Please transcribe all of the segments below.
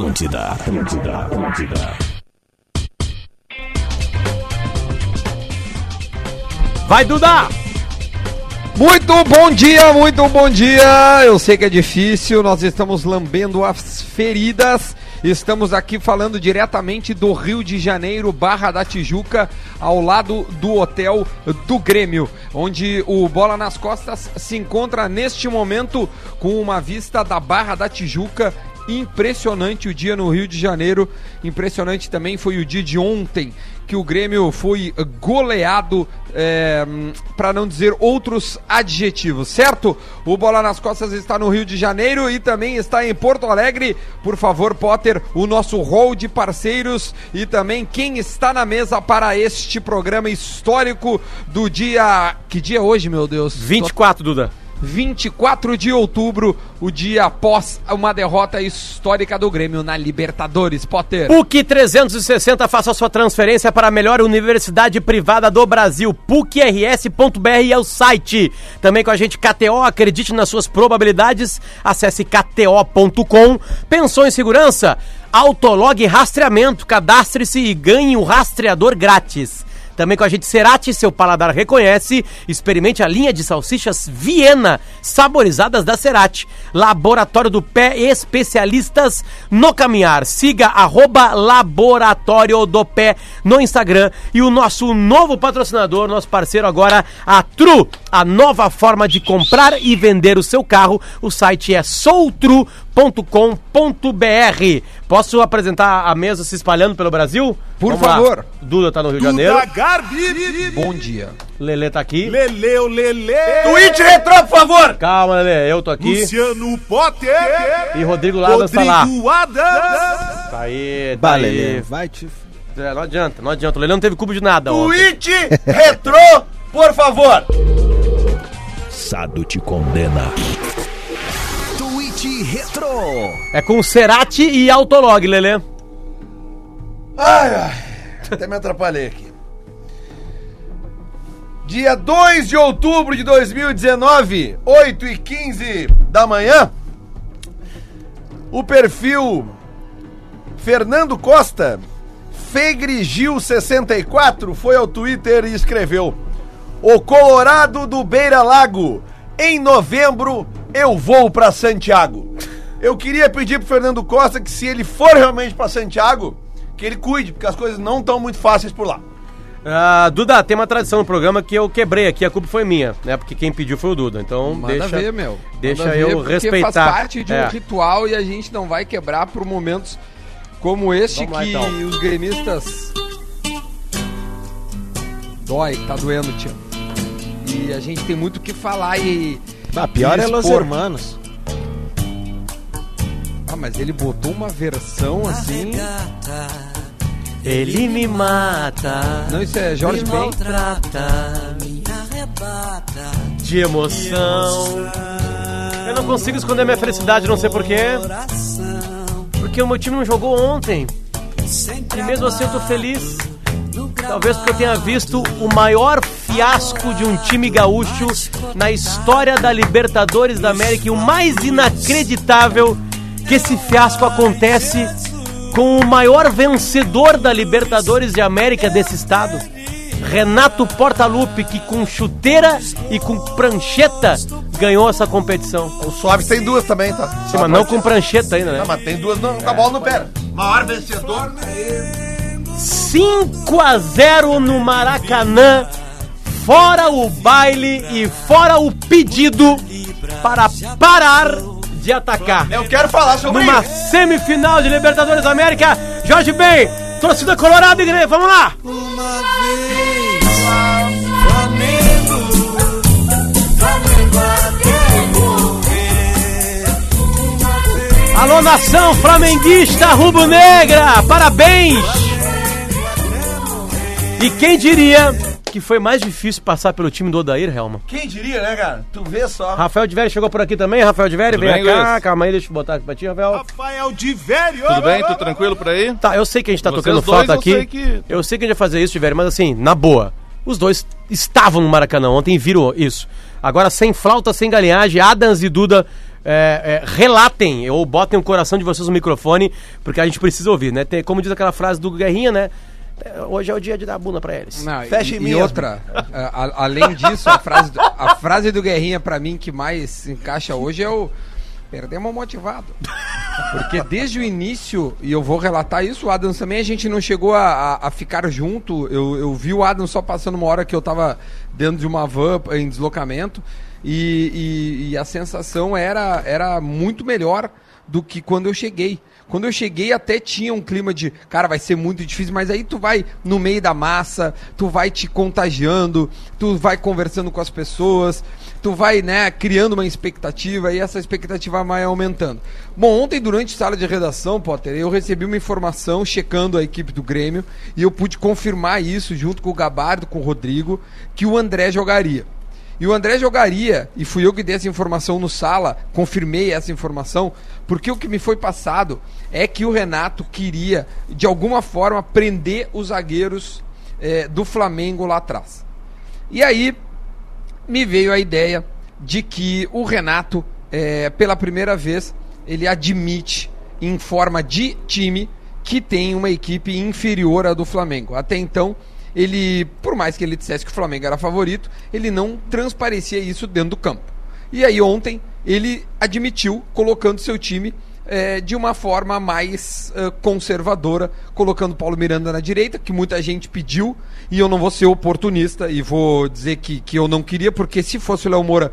Atlântida, Atlântida, Atlântida. Vai, Duda! Muito bom dia, muito bom dia. Eu sei que é difícil, nós estamos lambendo as feridas. Estamos aqui falando diretamente do Rio de Janeiro, Barra da Tijuca, ao lado do hotel do Grêmio, onde o Bola nas Costas se encontra neste momento com uma vista da Barra da Tijuca impressionante o dia no Rio de Janeiro. Impressionante também foi o dia de ontem que o Grêmio foi goleado, é, para não dizer outros adjetivos, certo? O Bola nas Costas está no Rio de Janeiro e também está em Porto Alegre. Por favor, Potter, o nosso hall de parceiros e também quem está na mesa para este programa histórico do dia. Que dia é hoje, meu Deus? 24, Duda. 24 de outubro, o dia após uma derrota histórica do Grêmio na Libertadores. Potter. PUC 360, faça sua transferência para a melhor universidade privada do Brasil. PUCRS.br é o site. Também com a gente KTO, acredite nas suas probabilidades. Acesse kto.com. Pensou em segurança? Autolog Rastreamento. Cadastre-se e ganhe o rastreador grátis. Também com a gente Cerati, seu paladar reconhece. Experimente a linha de salsichas Viena, saborizadas da Cerati. Laboratório do Pé, especialistas no caminhar. Siga arroba Laboratório do Pé no Instagram. E o nosso novo patrocinador, nosso parceiro agora, a Tru, a nova forma de comprar e vender o seu carro. O site é soutru.com.br. Posso apresentar a mesa se espalhando pelo Brasil? Por Vamos lá. favor. Duda tá no Rio de Janeiro. Duda Garbi. Bom dia. Lelê tá aqui. Leleu, Lele. Twitch retrô, por favor! Calma, Lelê, eu tô aqui. Luciano Potter. E Rodrigo Ladas tá lá. Rodrigo Adams. Tá aí, tá aí. vai te. É, não adianta, não adianta. O Lelê não teve cubo de nada ontem. Twitch retrô, por favor. Sado te condena. Twitch Retro. É com Cerati e Autolog, Lelê. Ai, ai. Até me atrapalhei aqui. Dia 2 de outubro de 2019, 8 e 15 da manhã. O perfil Fernando Costa, Fegrigil64, foi ao Twitter e escreveu: O Colorado do Beira Lago, em novembro eu vou pra Santiago. Eu queria pedir pro Fernando Costa que se ele for realmente pra Santiago, que ele cuide, porque as coisas não estão muito fáceis por lá. Ah, Duda, tem uma tradição no programa que eu quebrei aqui, a culpa foi minha, né? Porque quem pediu foi o Duda. Então Manda deixa, ver, meu. deixa Manda eu ver, porque respeitar. faz parte de um É. ritual e a gente não vai quebrar por momentos como este Vamos lá, que então. os gremistas. Dói, tá doendo, tio. E a gente tem muito o que falar e. Ah, pior e é Los. Hermanos. Ah, mas ele botou uma versão assim. Ele me mata. Não, isso é Jorge me Ben. maltrata, me arrebata de emoção. Eu não consigo esconder minha felicidade, não sei porquê. Porque o meu time não jogou ontem. E mesmo assim eu tô feliz. Talvez porque eu tenha visto o maior fiasco de um time gaúcho na história da Libertadores da América. E o mais inacreditável que esse fiasco acontece com o maior vencedor da Libertadores de América desse estado. Renato Portaluppi, que com chuteira e com prancheta ganhou essa competição. O Suaves tem duas também, tá? Sim, mas não com prancheta ainda, né? Não, mas tem duas não, com a bola no pé. Maior vencedor. 5 a 0 no Maracanã, fora o baile e fora o pedido para parar de atacar. Eu quero falar sobre Numa isso. semifinal de Libertadores da América, Jorge Ben, torcida colorada, igreja, vamos lá! Alô, nação flamenguista rubro-negra, parabéns! E quem diria que foi mais difícil passar pelo time do Odair, Helma? Quem diria, né, cara? Tu vê só. Rafael de Vério chegou por aqui também, Rafael de Vério, vem bem, cá, Luiz? calma aí, deixa eu botar aqui pra ti, Rafael. Rafael de Velho. Tudo bem? Tudo tranquilo por aí? Tá, eu sei que a gente tá Vocês tocando dois, falta eu aqui. sei que- Eu sei que a gente vai fazer isso, Tiver, mas assim, na boa. Os dois estavam no Maracanã ontem e viram isso. Agora, sem flauta, sem galinhagem, Adams e Duda é, é, relatem ou botem o coração de vocês no microfone, porque a gente precisa ouvir, né? Tem, como diz aquela frase do Guerrinha, né? Hoje é o dia de dar bunda pra eles. Não, Fecha e, em e mim, outra, a- a- além disso, a frase, do, a frase do Guerrinha pra mim que mais se encaixa hoje é o perdemos motivado. Porque desde o início, e eu vou relatar isso, o Adams também, a gente não chegou a, a- a ficar junto. Eu, eu vi o Adams só passando uma hora que eu tava dentro de uma van em deslocamento. E, e- e a sensação era, era muito melhor do que quando eu cheguei. Quando eu cheguei até tinha um clima de, cara, vai ser muito difícil, mas aí tu vai no meio da massa, tu vai te contagiando, tu vai conversando com as pessoas, tu vai, né, criando uma expectativa e essa expectativa vai aumentando. Bom, ontem durante sala de redação, Potter, eu recebi uma informação checando a equipe do Grêmio e eu pude confirmar isso junto com o Gabardo, com o Rodrigo, que o André jogaria. E o André jogaria, e fui eu que dei essa informação no sala, confirmei essa informação, porque o que me foi passado é que o Renato queria, de alguma forma, prender os zagueiros eh, do Flamengo lá atrás. E aí me veio a ideia de que o Renato, eh, pela primeira vez, ele admite, em forma de time, que tem uma equipe inferior à do Flamengo. Até então, ele, por mais que ele dissesse que o Flamengo era favorito, ele não transparecia isso dentro do campo. E aí ontem ele admitiu, colocando seu time eh, de uma forma mais eh, conservadora, colocando Paulo Miranda na direita, que muita gente pediu, e eu não vou ser oportunista e vou dizer que, que eu não queria, porque se fosse o Léo Moura,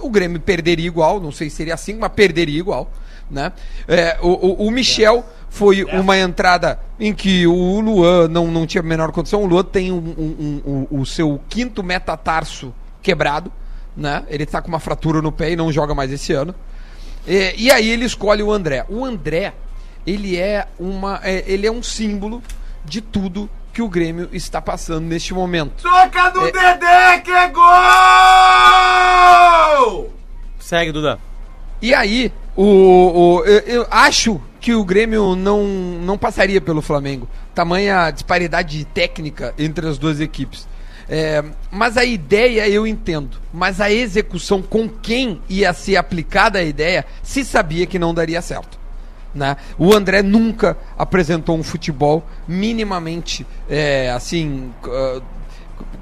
o Grêmio perderia igual, não sei se seria assim, mas perderia igual. Né? É, o, o, o Michel foi uma entrada em que o Luan não, não tinha a menor condição. O Luan tem um, um- um- o, o seu quinto metatarso quebrado. Né? Ele tá com uma fratura no pé e não joga mais esse ano. E, e aí ele escolhe o André. O André, ele é, uma, é, ele é um símbolo de tudo que o Grêmio está passando neste momento. Toca do É. Dedé que é gol! Segue, Duda. E aí, o, o- eu, eu acho que o Grêmio não, não passaria pelo Flamengo. Tamanha disparidade técnica entre as duas equipes. É, mas a ideia eu entendo. Mas a execução com quem ia ser aplicada a ideia, se sabia que não daria certo. Né? O André nunca apresentou um futebol minimamente é, assim ah,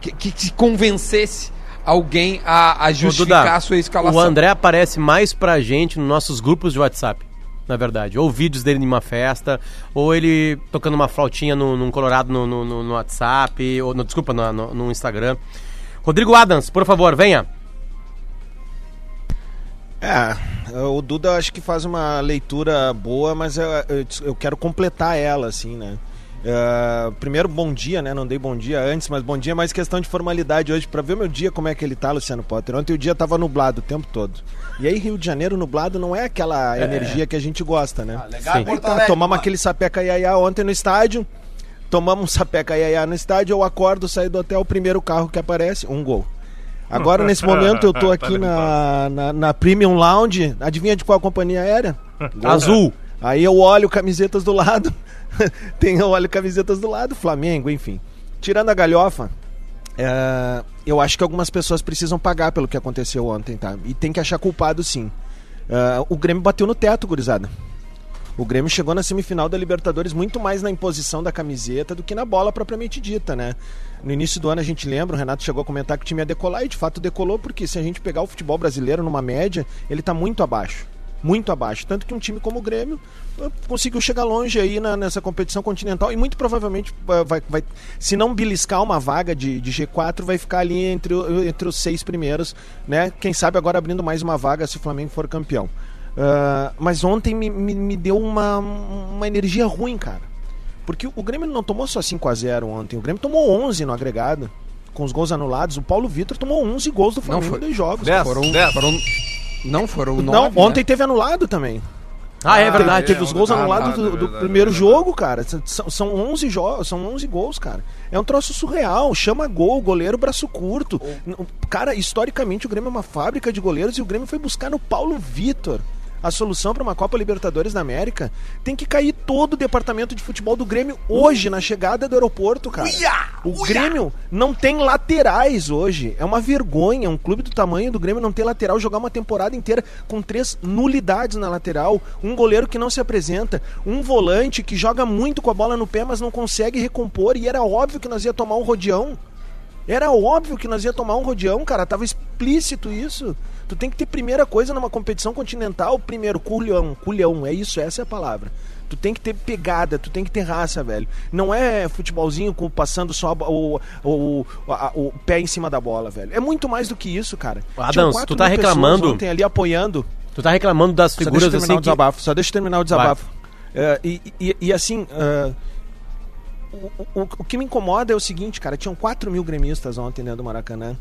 que, que- convencesse alguém a, a justificar Duda, a sua escalação. O André aparece mais pra gente nos nossos grupos de WhatsApp, na verdade. Ou vídeos dele numa festa, ou ele tocando uma flautinha no, num colorado no, no- no- WhatsApp, ou no, desculpa, no- no Instagram. Rodrigo Adams, por favor, venha. É, o Duda eu acho que faz uma leitura boa, mas eu, eu, eu quero completar ela, assim, né? É, primeiro, bom dia, né? Não dei bom dia antes, mas bom dia é mais questão de formalidade hoje, pra ver meu dia como é que ele tá, Luciano Potter. Ontem o dia tava nublado o tempo todo. E aí, Rio de Janeiro nublado não é aquela energia que a gente gosta, né? legal, Sim. Alegre, tomamos mano. aquele sapeca iaiá ontem no estádio. Tomamos um sapeca iaiá no estádio, eu acordo, saio do hotel, o primeiro carro que aparece, um gol. Agora, nesse momento, eu tô aqui na, na, na Premium Lounge. Adivinha de qual companhia aérea? Azul. Aí eu olho camisetas do lado. Tem eu olho camisetas do lado, Flamengo, enfim. Tirando a galhofa, é, eu acho que algumas pessoas precisam pagar pelo que aconteceu ontem, tá? E tem que achar culpado sim. É, o Grêmio bateu no teto, gurizada. O Grêmio chegou na semifinal da Libertadores muito mais na imposição da camiseta do que na bola propriamente dita, né? No início do ano a gente lembra, o Renato chegou a comentar que o time ia decolar e de fato decolou, porque se a gente pegar o futebol brasileiro numa média, ele tá muito abaixo. Muito abaixo. Tanto que um time como o Grêmio eh, conseguiu chegar longe aí na- nessa competição continental e muito provavelmente eh, vai, vai- se não beliscar uma vaga de, de G4, vai ficar ali entre, entre os seis primeiros, né? Quem sabe agora abrindo mais uma vaga se o Flamengo for campeão. Ah, mas ontem me, me, me deu uma, uma energia ruim, cara. Porque o Grêmio não tomou só 5 a 0 ontem, o Grêmio tomou 11 no agregado, com os gols anulados. O Paulo Vitor tomou 11 gols do Não Flamengo foi. em dois jogos. Dez. Foram, Dez. foram, não, foram Não, nove, ontem né? teve anulado também. Ah, é Teve- verdade. Teve os gols Ah, anulados do, é do verdade, primeiro é verdade. jogo, cara. São, são 11 jogos, são 11 gols, cara. É um troço surreal. Chama gol, goleiro braço curto. N- Cara, historicamente o Grêmio é uma fábrica de goleiros e o Grêmio foi buscar no Paulo Vitor a solução para uma Copa Libertadores da América, tem que cair todo o departamento de futebol do Grêmio hoje, na chegada do aeroporto, cara. O Grêmio não tem laterais hoje. É uma vergonha um clube do tamanho do Grêmio não ter lateral, jogar uma temporada inteira com três nulidades na lateral, um goleiro que não se apresenta, um volante que joga muito com a bola no pé, mas não consegue recompor, e era óbvio que nós ia tomar um rodeão. Era óbvio que nós ia tomar um rodeão, cara. Tava explícito isso. Tu tem que ter primeira coisa numa competição continental, primeiro, culhão, culhão, é isso, essa é a palavra. Tu tem que ter pegada, tu tem que ter raça, velho. Não é futebolzinho com, passando só o, o, a- o pé em cima da bola, velho. É muito mais do que isso, cara. Adams, tu tá reclamando- Ontem ali apoiando. Tu tá reclamando das Só deixa eu figuras terminar assim o que... desabafo. Só deixa eu terminar o desabafo. É, e, e- e assim, é, o, o- o que me incomoda é o seguinte, cara. Tinham 4 mil gremistas ontem dentro do Maracanã.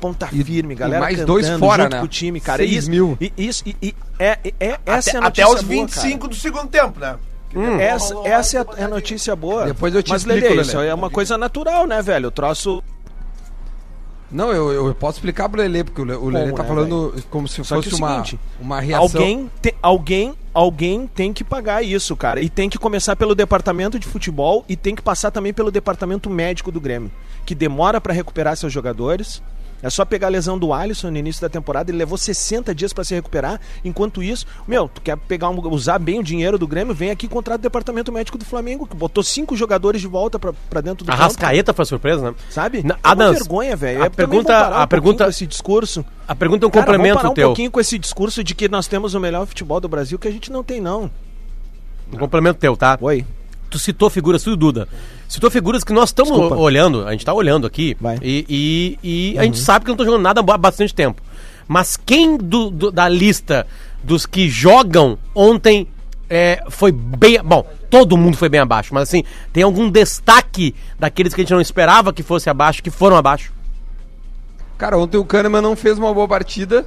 Ponta E- firme, e galera. mais cantando dois fora, junto né? com o time, cara. Seis isso, mil. E, isso, e, e- é, é- é- essa até, é a até notícia os boa, 25 do segundo tempo, né? Hum. Essa, essa é, a, é a notícia boa. Depois eu te Mas, explico, Lelê. isso é uma coisa natural, né, velho? O troço. Não, eu, eu posso explicar pro Lelê, porque o Le- o Lelê Como, tá né, falando como se Só fosse é uma, seguinte, uma reação. Alguém, te- alguém, alguém tem que pagar isso, cara. E tem que começar pelo departamento de futebol e tem que passar também pelo departamento médico do Grêmio, que demora pra recuperar seus jogadores. É só pegar a lesão do Alisson no início da temporada, ele levou 60 dias pra se recuperar. Enquanto isso, meu, tu quer pegar um- usar bem o dinheiro do Grêmio, vem aqui e contrata o departamento médico do Flamengo, que botou cinco jogadores de volta pra, pra dentro do A. Rascaeta foi surpresa, né? Sabe? Na- é uma vergonha, velho. a É, pergunta- vamos a um pergunta- esse discurso. A pergunta é um Cara, vamos complemento parar um pouquinho com esse discurso de que nós temos o melhor futebol do Brasil, que a gente não tem, não. Um complemento teu, tá? Oi. Tu citou figuras, tudo Duda. Citou figuras que nós estamos Desculpa. olhando, a gente tá olhando aqui. Vai. E, e- e a gente sabe que não estão jogando nada há bastante tempo. Mas quem do- do- da lista dos que jogam ontem é, foi bem. Bom, todo mundo foi bem abaixo, mas assim, tem algum destaque daqueles que a gente não esperava que fosse abaixo, que foram abaixo? Cara, ontem o Kahneman não fez uma boa partida.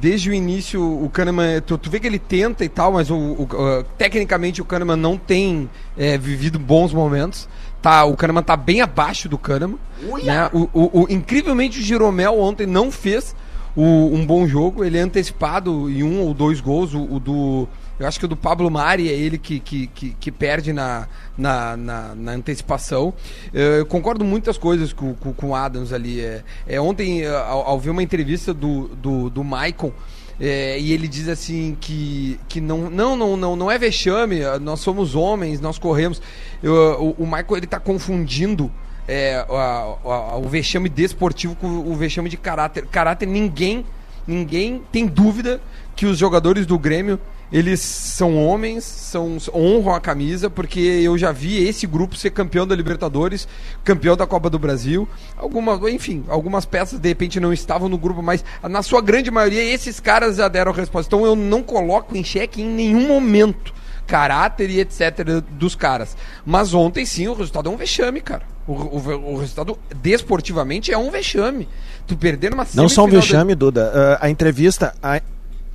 Desde o início, o Kahneman. Tu, tu vê que ele tenta e tal, mas o, o- tecnicamente o Kahneman não tem é, vivido bons momentos. Tá, o Kahneman tá bem abaixo do Kahneman. Né? O, o- incrivelmente o Jeromel ontem não fez um bom jogo. Ele é antecipado em um ou dois gols. O do. Eu acho que o do Pablo Mari é ele que, que, que, que perde na, na, na, na antecipação. Eh, Eu concordo muitas coisas com, com, com o Adams ali. É, é, ontem, eh, ao, ao ver uma entrevista do, do, do Maicon, é, e ele diz assim que, que não, não, não, não, não é vexame, nós somos homens, nós corremos. Eu, o, o Michael ele tá confundindo é, a- a- o vexame desportivo com o vexame de caráter. Caráter, ninguém, ninguém tem dúvida que os jogadores do Grêmio eles são homens, são, honram a camisa, porque eu já vi esse grupo ser campeão da Libertadores, campeão da Copa do Brasil. Alguma, enfim, algumas peças de repente não estavam no grupo, mas na sua grande maioria esses caras já deram a resposta. Então eu não coloco em xeque em nenhum momento caráter e etc. dos caras. Mas ontem sim o resultado é um vexame, cara. O, o- o resultado desportivamente é um vexame. Tu perder numa Não só um semifinal da- vexame, Duda. Ah, a entrevista. A,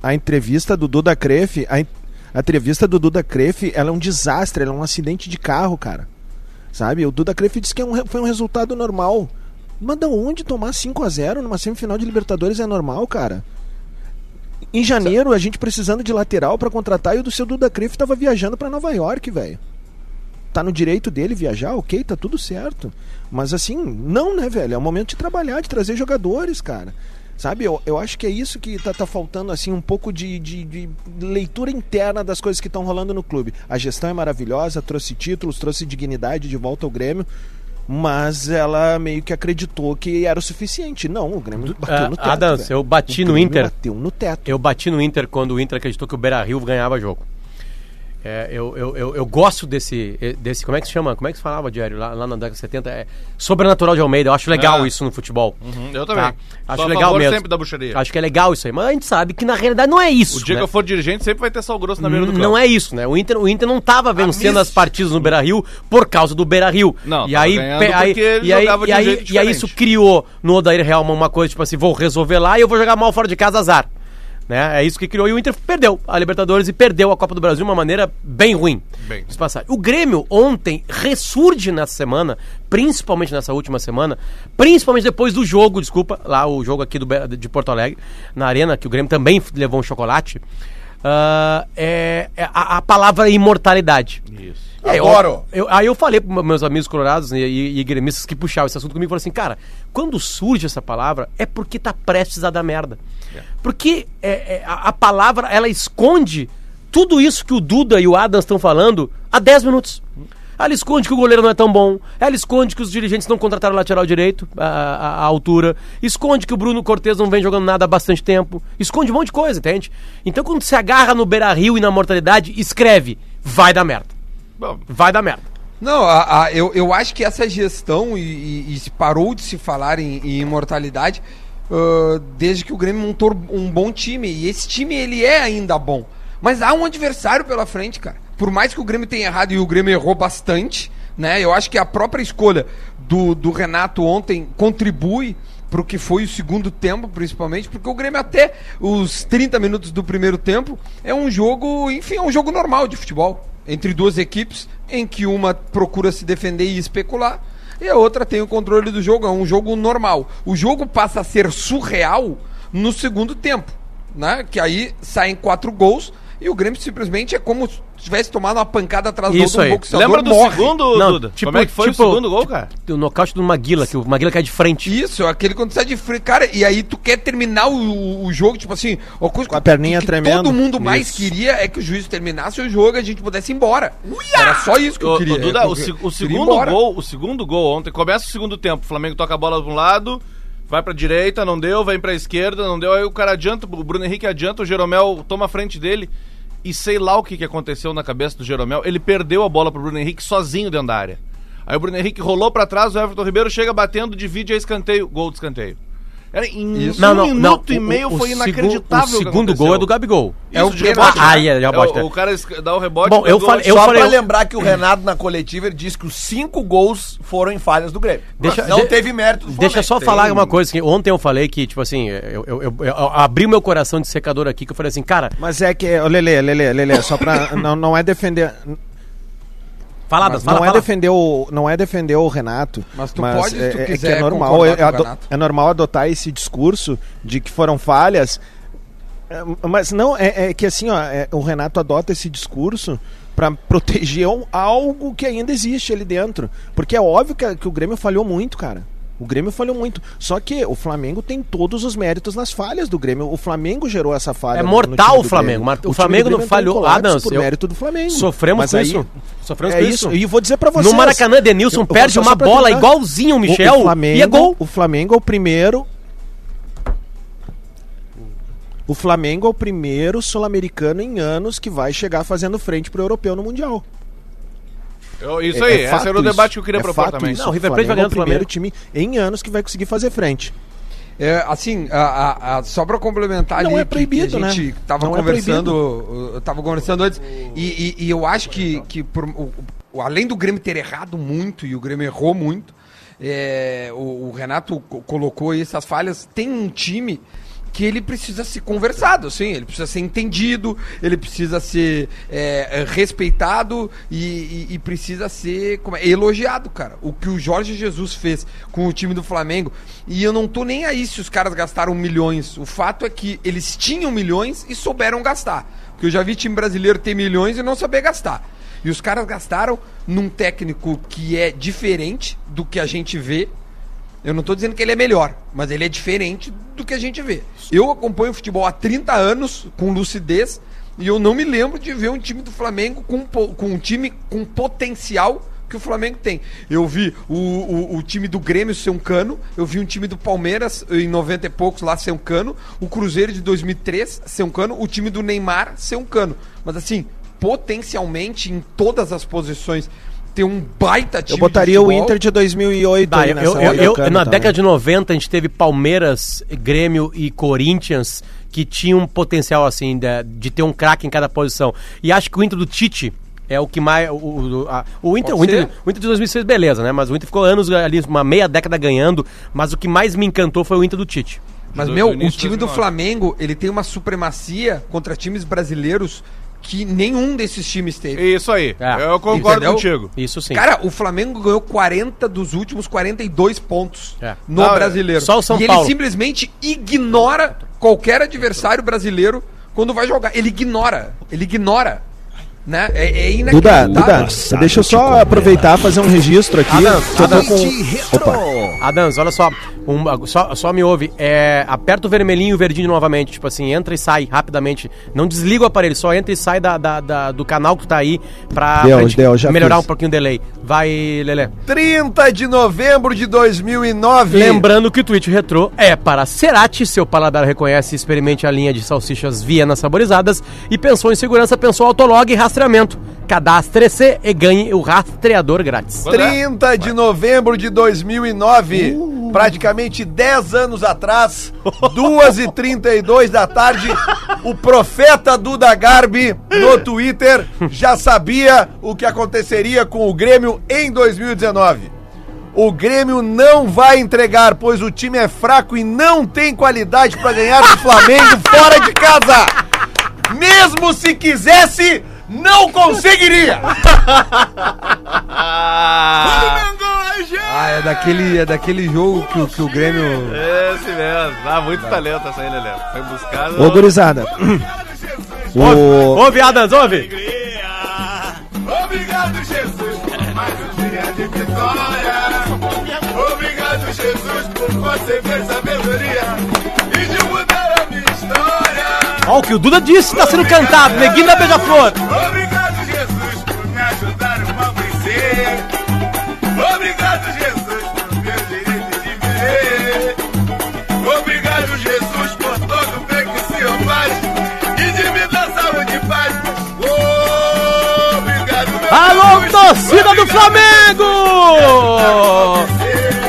a entrevista do Duda Crefe. A, a entrevista do Duda Crefe, ela é um desastre, ela é um acidente de carro, cara. Sabe? O Duda Crefe disse que é um foi um resultado normal. Mas da onde tomar 5 a 0 numa semifinal de Libertadores é normal, cara? Em janeiro, a gente precisando de lateral pra contratar e o do seu Duda Crefe tava viajando pra Nova York, velho. Tá no direito dele viajar, ok, tá tudo certo. Mas assim, não, né, velho? É o momento de trabalhar, de trazer jogadores, cara. Sabe, eu, eu acho que é isso que tá, tá faltando, assim, um pouco de, de, de leitura interna das coisas que estão rolando no clube. A gestão é maravilhosa, trouxe títulos, trouxe dignidade de volta ao Grêmio, mas ela meio que acreditou que era o suficiente. Não, o Grêmio bateu Ah, no teto. Adams, velho. eu bati O no Inter. Bateu no teto. Eu bati no Inter quando o Inter acreditou que o Beira Rio ganhava jogo. É, eu, eu, eu, eu gosto desse, desse. Como é que se chama? Como é que se falava, Diário? Lá, lá na década de 70? É sobrenatural de Almeida. Eu acho legal Ah. isso no futebol. Uhum, eu também. Tá? Acho legal mesmo. sempre da bucharia. Acho que é legal isso aí. Mas a gente sabe que na realidade não é isso. O dia né? que eu for dirigente, sempre vai ter sal grosso na beira do campo. Não é isso, né? O Inter, o Inter não tava vencendo as partidas no Beira Rio por causa do Beira Rio. Não, e aí, aí, porque ele e aí, e aí, e aí isso criou no Odair Helman uma coisa tipo assim: vou resolver lá e eu vou jogar mal fora de casa, azar. Né? É isso que criou. E o Inter perdeu a Libertadores e perdeu a Copa do Brasil de uma maneira bem ruim. Bem. O Grêmio ontem ressurge nessa semana, principalmente nessa última semana, principalmente depois do jogo, desculpa, lá o jogo aqui do, de Porto Alegre, na Arena, que o Grêmio também levou um chocolate. Ah, é, é a, a palavra imortalidade. Isso. Aí, Adoro. Eu, eu- aí eu falei para meus amigos colorados e, e, e gremistas que puxavam esse assunto comigo, falaram assim, cara, quando surge essa palavra é porque tá prestes a dar merda. Porque é, é, a, a palavra, ela esconde tudo isso que o Duda e o Adams estão falando há 10 minutos. Ela esconde que o goleiro não é tão bom. Ela esconde que os dirigentes não contrataram o lateral direito à, altura. Esconde que o Bruno Cortes não vem jogando nada há bastante tempo. Esconde um monte de coisa, entende? Então quando se agarra no Beira Rio e na mortalidade, escreve: vai dar merda. Vai dar merda. Não, a- a- eu, eu acho que essa gestão, e, e- e se parou de se falar em, em imortalidade, ah, desde que o Grêmio montou um bom time. E esse time, ele é ainda bom. Mas há um adversário pela frente, cara. Por mais que o Grêmio tenha errado e o Grêmio errou bastante, né? Eu acho que a própria escolha do, do Renato ontem contribui pro que foi o segundo tempo, principalmente, porque o Grêmio até os 30 minutos do primeiro tempo é um jogo, enfim, é um jogo normal de futebol entre duas equipes em que uma procura se defender e especular e a outra tem o controle do jogo, é um jogo normal. O jogo passa a ser surreal no segundo tempo, né? Que aí saem quatro gols e o Grêmio simplesmente é como tivesse tomado uma pancada atrás do Isso outro, um aí. boxeador lembra do morre. segundo, Não, Duda? tipo- Como é que foi tipo- o segundo gol, cara? O nocaute do Maguila, que o Maguila cai de frente. Isso, aquele quando sai de frente, cara, e aí tu quer terminar o, o jogo, tipo assim, uma coisa Com a que- perninha que, tremendo. todo mundo mais Isso. queria é que o juiz terminasse o jogo e a gente pudesse ir embora. Era só isso que eu queria. Duda, Eu- o, eu o queria ir segundo gol, o segundo gol ontem, começa o segundo tempo, o Flamengo toca a bola para um lado, vai pra direita, não deu, vai pra esquerda, não deu, aí o cara adianta, o Bruno Henrique adianta, o Jeromel toma a frente dele, e sei lá o que, que aconteceu na cabeça do Jeromel, ele perdeu a bola pro Bruno Henrique sozinho dentro da área. Aí o Bruno Henrique rolou pra trás, o Everton Ribeiro chega batendo, divide a escanteio, gol de escanteio. Era em Isso. um minuto o- e meio o- o foi inacreditável. O segundo gol é do Gabigol. É o Isso, de pênalti. rebote, Ah, né? é, já É, o, o cara dá o rebote. Bom, eu o falei- eu Só falei- pra lembrar que o Renato na coletiva ele disse que os cinco gols foram em falhas do Grêmio. Deixa- não de- teve mérito do Deixa eu só Flamengo. falar uma coisa que ontem eu falei que, tipo assim, eu, eu, eu- eu abri o meu coração de secador aqui, que eu falei assim, cara, Mas é que, Lele, Lele, Lele, só pra. não, não é defender. Faladas, Mas fala, não é fala. defender o não é defender o Renato Mas tu pode, se tu é, é quiser, que é normal é, é normal adotar esse discurso de que foram falhas. É, mas não é, é que assim ó é, o Renato adota esse discurso pra proteger algo que ainda existe ali dentro. Porque é óbvio que, que o Grêmio falhou muito cara o Grêmio falhou muito. Só que o Flamengo tem todos os méritos nas falhas do Grêmio. O Flamengo gerou essa falha. É mortal o Flamengo, o do Flamengo não falhou. Adams, por eu- mérito do Flamengo. Sofremos Mas com aí- isso. Sofremos é com isso. E vou dizer pra vocês. No Maracanã, Denilson Eu- eu- perde uma bola terminar. igualzinho o Michel o Flamengo, e é gol. O Flamengo é o primeiro. O Flamengo é o primeiro sul-americano em anos que vai chegar fazendo frente pro europeu no Mundial. Eu- isso É- aí, é esse fato era o debate isso. que eu queria É propor fato também. isso. Não, o River Plate vai é ganhar o primeiro time em anos que vai conseguir fazer frente. É, assim, a- a- a- só pra complementar Não ali é proibido, que, a gente né? tava Não é conversando, eu tava conversando antes, e, e- e eu acho que, que por- o- o- além do Grêmio ter errado muito, e o Grêmio errou muito, é, o, o Renato co- colocou aí essas falhas, tem um time que ele precisa ser conversado, assim, ele precisa ser entendido, ele precisa ser é, é, respeitado e, e- e precisa ser é, elogiado, cara. O que o Jorge Jesus fez com o time do Flamengo, e eu não tô nem aí se os caras gastaram milhões, o fato é que eles tinham milhões e souberam gastar. Porque eu já vi time brasileiro ter milhões e não saber gastar. E os caras gastaram num técnico que é diferente do que a gente vê eu não tô dizendo que ele é melhor, mas ele é diferente do que a gente vê. Eu acompanho futebol há 30 anos com lucidez e eu não me lembro de ver um time do Flamengo com, com um time com potencial que o Flamengo tem. Eu vi o, o, o time do Grêmio ser um cano, eu vi um time do Palmeiras em 90 e poucos lá ser um cano, o Cruzeiro de 2003 ser um cano, o time do Neymar ser um cano. Mas assim, potencialmente em todas as posições ter um baita time Eu botaria de o. Inter de 2008 Tá, aí eu, nessa eu- eu- bacana na também. década de 90 a gente teve Palmeiras, Grêmio e Corinthians que tinham um potencial assim de, de ter um craque em cada posição. E acho que o Inter do Tite é o que mais o, o, a- o Inter, o Inter, o Inter de 2006 beleza, né? Mas o Inter ficou anos ali, uma meia década ganhando, mas o que mais me encantou foi o Inter do Tite. Mas, meu, o time do 2009. Flamengo, ele tem uma supremacia contra times brasileiros que nenhum desses times teve. Isso aí, É. eu concordo Entendeu? contigo. Isso sim. Cara, o Flamengo ganhou 40 dos últimos 42 pontos É. no Não, é brasileiro. só o São e Paulo. ele simplesmente ignora qualquer adversário brasileiro quando vai jogar. Ele ignora. Ele ignora. Né? É, é Duda, inacreditável. Duda, Nossa, deixa eu só aproveitar e fazer um registro aqui. Adam, que eu tô Adam. com... Opa. Adams, olha só, um- só, só me ouve. É, aperta o vermelhinho e o verdinho novamente. Tipo assim, entra e sai rapidamente. Não desliga o aparelho, só entra e sai da, da- da- do canal que tá aí pra, Deu, pra gente deu, já melhorar fiz. um pouquinho o delay. Vai, Lelê. 30 de novembro de 2009. Lembrando que o tweet retrô é para Cerati, seu paladar reconhece e experimente a linha de salsichas Viena saborizadas e pensou em segurança, pensou autolog e rastreamento. Cadastre-se e ganhe o rastreador grátis. 30 de novembro de 2009, praticamente 10 anos atrás, 2h32 da tarde, o profeta Duda Garbi no Twitter já sabia o que aconteceria com o Grêmio em 2019. O Grêmio não vai entregar, pois o time é fraco e não tem qualidade para ganhar do Flamengo fora de casa. Mesmo se quisesse, não conseguiria. Ah, é daquele, é daquele jogo que, o- que o Grêmio. Esse mesmo. Ah, muito talento essa aí, Lelé. Foi buscado. Ô, gurizada. o... Ouve, Adams, ouve! Obrigado, Jesus, por mais um dia de vitória. Obrigado, Jesus, por você ter sabedoria e de mudar a minha história. Ó, o que o Duda disse tá sendo cantado, neguinho da Beija-Flor. Torcida do Flamengo!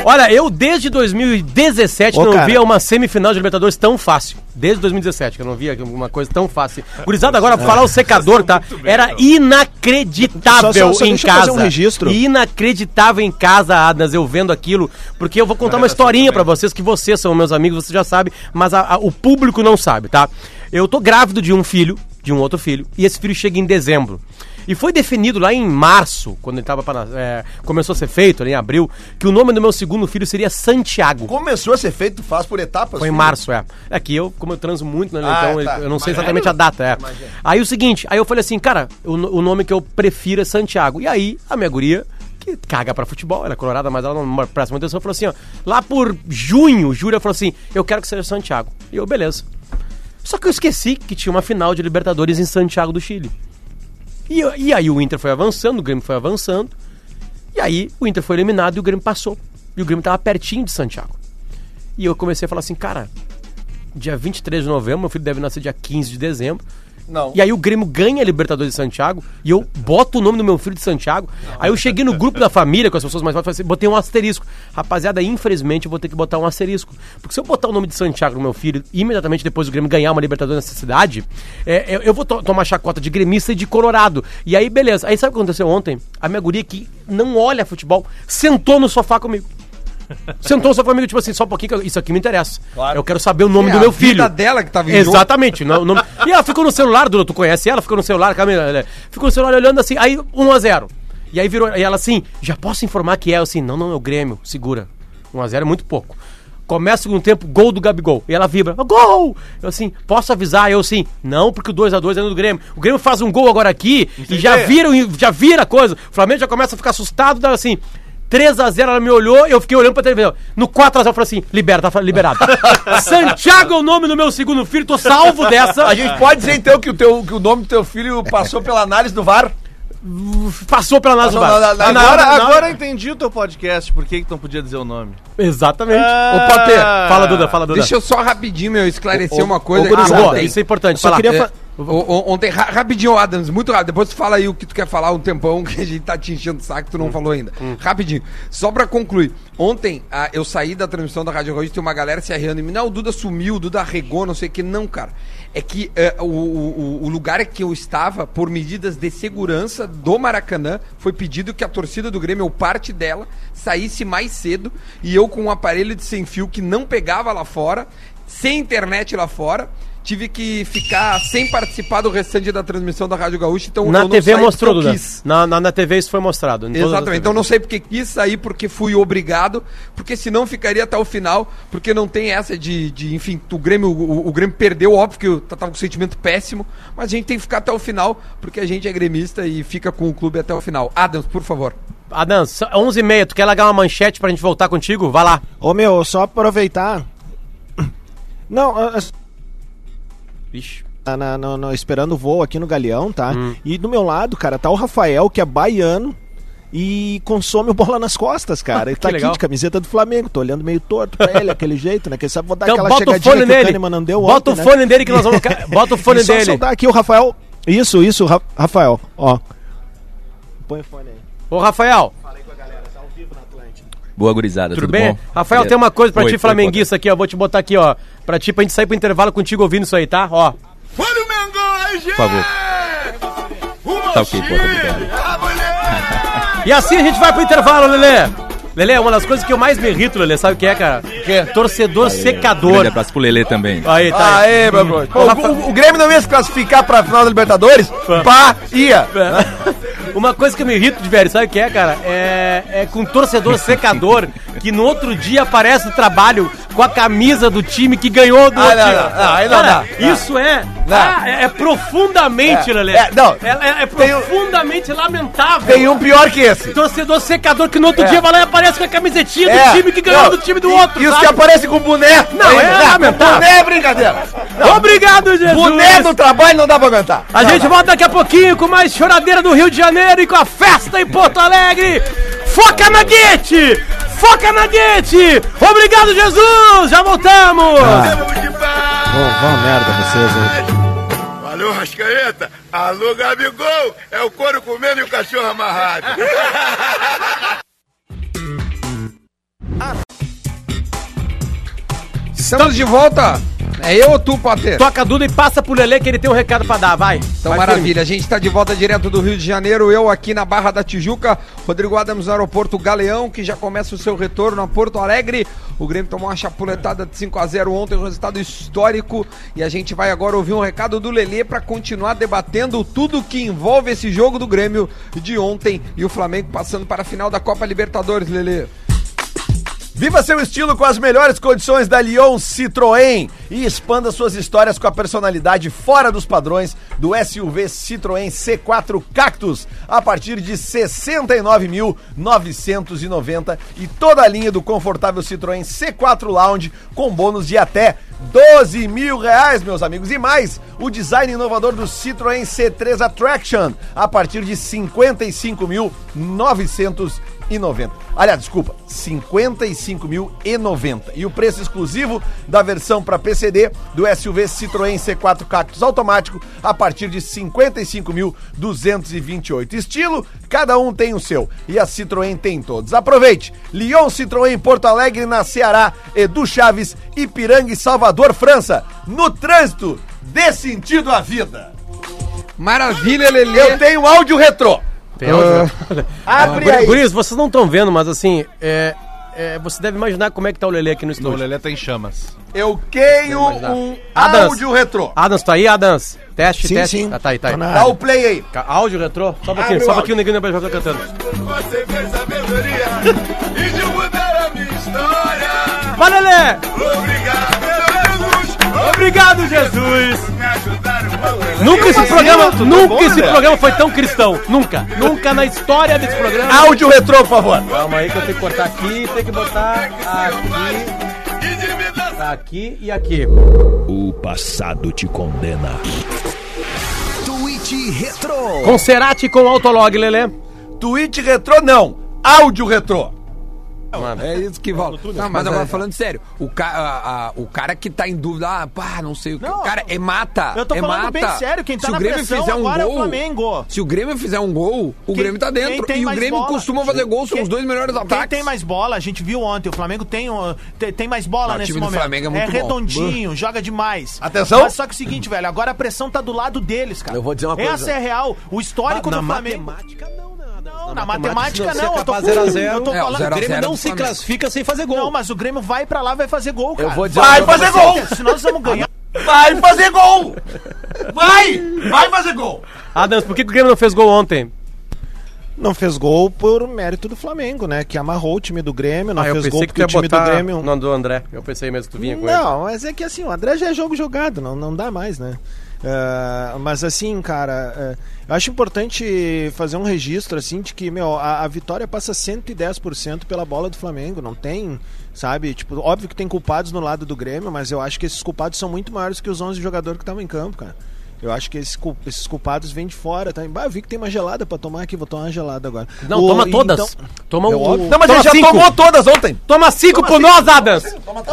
Olha, eu desde 2017 Ô, não cara. via uma semifinal de Libertadores tão fácil. Desde 2017 que eu não via uma coisa tão fácil. Gurizada, agora pra falar o secador, tá? Era inacreditável Só- só- só em deixa eu fazer casa. um registro. Inacreditável em casa, Adnas, eu vendo aquilo. Porque eu vou contar uma historinha pra vocês, que vocês são meus amigos, vocês já sabem, mas a- a- o público não sabe, tá? Eu tô grávido de um filho, de um outro filho, e esse filho chega em dezembro. E foi definido lá em março, quando ele tava pra, é, começou a ser feito, ali em abril, que o nome do meu segundo filho seria Santiago. Começou a ser feito, faz por etapas. Foi em filho. março, é. É que eu, como eu transo muito, né? Ah, então tá. eu não sei exatamente a data, é. Aí o seguinte, aí eu falei assim, cara, o, o nome que eu prefiro é Santiago. E aí a minha guria, que caga pra futebol, ela é colorada, mas ela não presta muita atenção, falou assim, ó, lá por junho, Júlia falou assim, eu quero que seja Santiago. E eu, beleza. Só que eu esqueci que tinha uma final de Libertadores em Santiago do Chile. E, e aí o Inter foi avançando, o Grêmio foi avançando. E aí o Inter foi eliminado e o Grêmio passou. E o Grêmio tava pertinho de Santiago. E eu comecei a falar assim, cara, dia 23 de novembro, meu filho deve nascer dia 15 de dezembro. Não. E aí o Grêmio ganha a Libertadores de Santiago e eu boto o nome do meu filho de Santiago. Aí eu cheguei no grupo da família com as pessoas mais fortes, assim, botei um asterisco. Rapaziada, infelizmente eu vou ter que botar um asterisco. Porque se eu botar o nome de Santiago no meu filho, imediatamente depois do Grêmio ganhar uma Libertadores nessa cidade, é, eu, eu vou to- tomar chacota de gremista e de colorado. E aí, beleza. Aí sabe o que aconteceu ontem? A minha guria que não olha futebol, sentou no sofá comigo. Sentou sofá comigo, tipo assim, só um pouquinho, isso aqui me interessa. Eu quero saber o nome É do a meu vida filho. dela que tava em jogo. Exatamente. Não, não- E ela ficou no celular, Duda, tu conhece ela? Ficou no celular, Camila, né? ficou no celular olhando assim, aí 1x0. E aí virou, e ela assim, já posso informar que é? Eu assim, não, não, é o Grêmio, segura. 1x0 é muito pouco. Começa o segundo tempo, gol do Gabigol. E ela vibra, gol! Eu assim, posso avisar? Eu assim, não, porque o 2x2 é do Grêmio. O Grêmio faz um gol agora aqui e já vira, já vira a coisa. O Flamengo já começa a ficar assustado, assim. 3x0, ela me olhou, eu fiquei olhando pra televisão. No 4x0, eu falei assim: libera, tá liberado. Santiago é o nome do meu segundo filho, tô salvo dessa. A gente pode dizer então que o, teu, que o nome do teu filho passou pela análise do VAR? Passou pela do Passou na- na- E na- Agora, eu entendi o teu podcast, por que que tu não podia dizer o nome? Exatamente. Ah. Ô, Potter, fala, Duda, fala, Duda. Deixa eu só rapidinho, meu, esclarecer Ô, uma coisa. ô, aqui. Ah, boa, isso é importante. Só queria É, fa- o- o- ontem, ra- rapidinho, Adams, muito rápido. Depois tu fala aí o que tu quer falar um tempão, que a gente tá te enchendo o saco, tu não Hum. falou ainda. Rapidinho. Só pra concluir. Ontem, ah, eu saí da transmissão da Rádio Royce, tem uma galera se arriando em mim. Não, o Duda sumiu, o Duda arregou, não sei o que. Não, cara. É que eh, o, o, lugar que eu estava, por medidas de segurança do Maracanã, foi pedido que a torcida do Grêmio, ou parte dela, saísse mais cedo. E eu com um aparelho de sem fio que não pegava lá fora, sem internet lá fora. Tive que ficar sem participar do restante da transmissão da Rádio Gaúcha, então Na eu não TV mostrou, porque eu. Na, na, na TV isso foi mostrado. Exatamente, então não sei porque quis sair, porque fui obrigado, porque senão ficaria até o final, porque não tem essa de, de enfim, o Grêmio, o, o Grêmio perdeu, óbvio que eu tava com um sentimento péssimo, mas a gente tem que ficar até o final, porque a gente é gremista e fica com o clube até o final. Adams, por favor. Adan, só- 11h30, tu quer largar uma manchete pra gente voltar contigo? Vai lá. Ô meu, só aproveitar. Não, ah, Vixe. na- na- no- no- esperando o voo aqui no Galeão, tá? Hum. E do meu lado, cara, tá o Rafael, que é baiano e consome o bola nas costas, cara. Ele tá aqui legal. de camiseta do Flamengo, tô olhando meio torto pra ele, aquele jeito, né? Quem sabe vou dar Então aquela bota o chegadinha fone que o nele. Kahneman não deu Bota ontem, o né? fone dele que nós vamos. Bota o fone E só dele. soltar aqui o Rafael. Isso, isso, Ra- Rafael, ó. Põe o fone aí. Ô, Rafael, Boa, gurizada. tudo, Tudo, bem? bom? Rafael, tem uma coisa pra Oi, ti, flamenguista, aqui, ó. Vou te botar aqui, ó. Pra ti, pra gente sair pro intervalo contigo ouvindo isso aí, tá? Ó. Olha o Mengão, Por favor. Tá ok, pô! E assim a gente vai pro intervalo, Lelê. Lelê, uma das coisas que eu mais me irrito, Lelê, sabe o que é, cara? Torcedor Grande secador. abraço pro Lelê também. Aí, tá. aí. Aê, meu bro. Pô, o, o- o Grêmio não ia se classificar pra final da Libertadores? Pá, ia. Uma coisa que eu me irrito de velho, sabe o que é, cara? É, é com torcedor secador que no outro dia aparece no trabalho com a camisa do time que ganhou do Ah, outro não, time. não, não, aí não Cara, dá. Isso é, ah, é, é profundamente, É, Lelê. é, não. É, é- é um- profundamente lamentável. Tem um pior que esse. Torcedor secador que no outro É. dia vai lá e aparece com a camisetinha É. do time que ganhou do time do e- outro. E os que aparecem com boné. Não, é lamentável. Boné é brincadeira. Obrigado, Jesus. Boné no trabalho não dá pra aguentar. A gente volta daqui a pouquinho com mais choradeira do Rio de Janeiro e com a festa em Porto Alegre. Foca na Guete! Foca na Guete! Obrigado, Jesus! Já voltamos! De paz! Vão, vão merda vocês aí. Alô, Rascaeta! Alô, Gabigol! É o couro comendo e o cachorro amarrado. Estamos de volta. É eu ou tu, Pater? Toca Duda e passa pro Lelê que ele tem um recado pra dar, vai. Então, Vai, maravilha. A gente está de volta direto do Rio de Janeiro. Eu aqui na Barra da Tijuca. Rodrigo Adams no aeroporto Galeão, que já começa o seu retorno a Porto Alegre. O Grêmio tomou uma chapuletada de 5 a 0 ontem, um resultado histórico. E a gente vai agora ouvir um recado do Lelê para continuar debatendo tudo que envolve esse jogo do Grêmio de ontem e o Flamengo passando para a final da Copa Libertadores, Lelê. Viva seu estilo com as melhores condições da Lyon Citroën e expanda suas histórias com a personalidade fora dos padrões do SUV Citroën C4 Cactus a partir de 69.990 e toda a linha do confortável Citroën C4 Lounge com bônus de até 12 mil reais, meus amigos. E mais, o design inovador do Citroën C3 Attraction a partir de 55.990. Aliás, desculpa, 55.090. E o preço exclusivo da versão para PCD do SUV Citroën C4 Cactus automático a partir de 55.228. Estilo, cada um tem o seu e a Citroën tem todos. Aproveite! Lyon Citroën Porto Alegre na Ceará, Edu Chaves, Ipiranga e Salvador, França. No trânsito, dê sentido à vida. Maravilha, Lelê. Eu tenho áudio retrô. Tem áudio? Abre aí. Guris, vocês não estão vendo, mas assim, é, é, você deve imaginar como é que tá o Lelê aqui no O estúdio. Lelê tá em chamas. Eu tenho um Adams. áudio retrô. Adams, tá aí, Adams? Teste, Sim, teste. sim. Ah, tá aí, tá aí. Dá o play aí. Ca- Áudio retrô? Só um pouquinho, só o um pouquinho o neguinho depois vai cantando. Você fez sabedoria e de mudar a minha história. Vai, Lelê! Obrigado, Obrigado, Jesus! Nunca esse programa, tá nunca esse Lelê? programa foi tão cristão. Nunca. Nunca na história desse programa. Áudio retrô, por favor. Calma aí que eu tenho que cortar aqui, tem que botar aqui, E dar aqui e aqui. O passado te condena. Twitch Retro. Com Cerati com Autolog, Lelê. Tweet retrô, não. Áudio retrô. É isso que rola. Não, mas agora falando sério, o, ca a- a- o cara que tá em dúvida, ah, pá, não sei o que. Não, o cara é mata. eu tô é falando mata. bem sério, quem tá se na o Grêmio pressão fizer um agora é o gol, Flamengo. Se o Grêmio fizer um gol, o Quem- Grêmio tá quem dentro. tem E o Grêmio bola? costuma fazer gol, são Quem- os dois melhores Quem ataques. tem mais bola, a gente viu ontem, o Flamengo tem, tem, tem mais bola Não, nesse momento. Flamengo é muito bom. redondinho, joga demais. Atenção. Mas só que é o seguinte, velho, agora a pressão tá do lado deles, cara. Eu vou dizer uma coisa. Essa é real. O histórico do Flamengo... matemática, não? Não, na matemática se não, eu tô, acabar 0 a 0, eu tô É, o falando... 0 a O Grêmio 0 não do se Flamengo. classifica sem fazer gol. Não, mas o Grêmio vai pra lá, vai fazer gol, cara. vou dizer Vai fazer gol. Se nós vamos ganhar... Vai fazer gol! Vai! Vai fazer gol! Adams, por que o Grêmio não fez gol ontem? Não fez gol por mérito do Flamengo, né? Que amarrou o time do Grêmio, não ah, eu fez gol porque o time do Grêmio. no do André. Eu pensei mesmo que tu vinha com ele. Não, mas é que assim, o André já é jogo jogado, não, não dá mais, né? Ah, mas assim, cara, eh, eu acho importante fazer um registro assim de que, meu, a, a vitória passa 110% pela bola do Flamengo, não tem, sabe? Tipo, óbvio que tem culpados no lado do Grêmio, mas eu acho que esses culpados são muito maiores que os 11 jogadores que estavam em campo, cara. Eu acho que esses, cul- esses culpados vêm de fora, tá? Bah, eu vi que tem uma gelada pra tomar aqui, vou tomar uma gelada agora. Não, O- toma todas. então- Toma É o... óbvio. Não, mas toma ele já cinco. tomou todas ontem. Toma cinco por nós, Adams!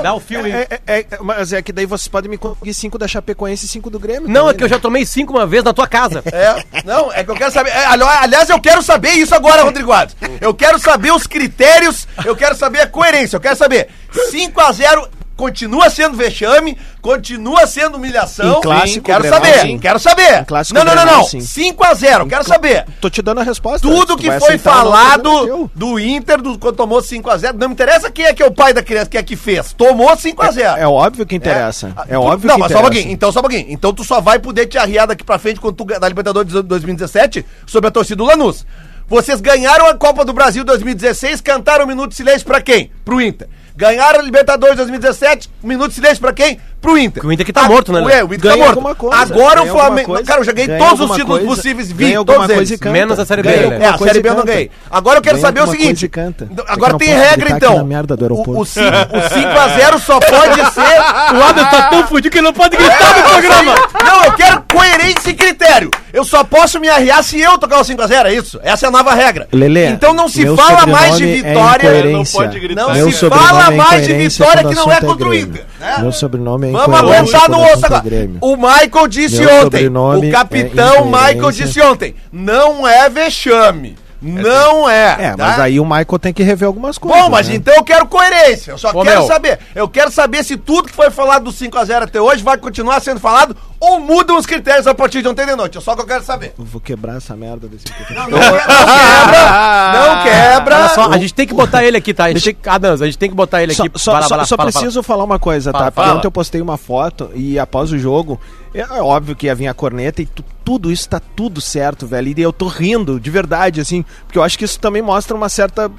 Dá o fio aí. É, é- é- mas é que daí vocês podem me conseguir 5 da Chapecoense e 5 do Grêmio. Não, é também, que eu né? já tomei cinco uma vez na tua casa. É, não, é que eu quero saber. é, ali- aliás, eu quero saber isso agora, Rodrigo Adams. Eu quero saber os critérios, eu quero saber a coerência, eu quero saber. 5x0 continua sendo vexame, continua sendo humilhação. Em clássico, quero Grenal, saber, sim. quero saber. Em clássico, não, não, não, não. sim. 5x0, quero saber. Tô te dando a resposta. Tudo Tu que foi não, falado eu. do Inter do, quando tomou 5x0, não me interessa quem é que é o pai da criança, quem é que fez. Tomou 5x0. É óbvio que interessa. É, tu- óbvio não, que mas só um interessa. pouquinho. Então, só um pouquinho. Então, tu só vai poder te arriar daqui pra frente quando tu ganhar da Libertadores de 2017 sobre a torcida do Lanús. Vocês ganharam a Copa do Brasil 2016, cantaram um minuto de silêncio pra quem? Pro Inter. Ganharam a Libertadores 2017, um minuto de silêncio pra quem? Pro Inter. Que o Inter que tá morto, né? Ué, o Inter Ganha tá morto. alguma coisa, Agora o Flamengo. coisa, cara, eu já ganhei ganha todos os títulos coisa, possíveis, vi todos eles. e canta. Menos a Série B, Ganha né? É, a Série B eu não ganhei. Agora eu quero Ganha saber o seguinte. É Agora tem regra, então. na merda do O, aeroporto. o 5x0 só pode ser. O Adams tá tão fudido que ele não pode gritar no programa. Não, eu quero coerência e critério. Eu só posso me arriar se eu tocar o 5x0, é isso? Essa é a nova regra. Lelê, então não se fala mais de é vitória. Não pode gritar. não se fala é mais de vitória que não é assunto contra o. Inter. né? Meu sobrenome é Vamos aguentar no é agora. Grêmio. O Michael disse Meu ontem. O é capitão Michael disse ontem. Não é vexame. Não é. É, mas tá? aí o Michael tem que rever algumas coisas. Bom, mas né? então eu quero coerência. Eu só Ô, quero meu. saber. Eu quero saber se tudo que foi falado do 5x0 até hoje vai continuar sendo falado ou mudam os critérios a partir de ontem de noite. É só que eu quero saber. Eu vou quebrar essa merda desse. Não, não quebra. Não quebra. Olha só, a gente tem que botar ele aqui, tá? A gente, Adams, a gente tem que botar ele aqui. só, só- só fala, fala. preciso falar uma coisa, tá? Porque fala. ontem eu postei uma foto e após o jogo, é óbvio que ia vir a corneta e tu- tudo isso tá tudo certo, velho. E eu tô rindo, de verdade, assim, porque eu acho que isso também mostra uma certa.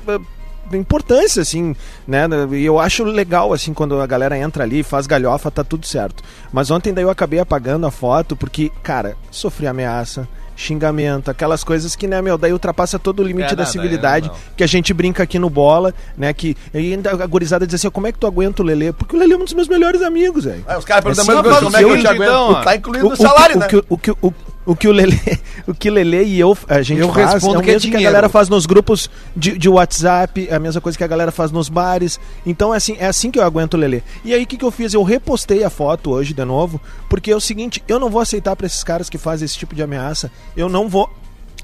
Importância, assim, né? E eu acho legal, assim, quando a galera entra ali, faz galhofa, tá tudo certo. Mas ontem daí eu acabei apagando a foto porque, cara, sofri ameaça, xingamento, aquelas coisas que, né, meu, daí ultrapassa todo o limite É, da não, civilidade não. que a gente brinca aqui no bola, né? Que e ainda a gurizada diz assim: como é que tu aguenta o Lelê? Porque o Lelê é um dos meus melhores amigos, velho. Aí os caras perguntam, Assim, mas eu como é que eu te aguento? então, Tá incluído no o, salário, o, né? que, o, que, o, o que o Lelê, o que o Lelê e eu a gente Eu faz respondo é o que é que a galera faz nos grupos de, de WhatsApp, é a mesma coisa que a galera faz nos bares. Então é assim, é assim que eu aguento o Lelê. E aí o que, que eu fiz? Eu repostei a foto hoje de novo, porque é o seguinte, eu não vou aceitar pra esses caras que fazem esse tipo de ameaça. Eu não vou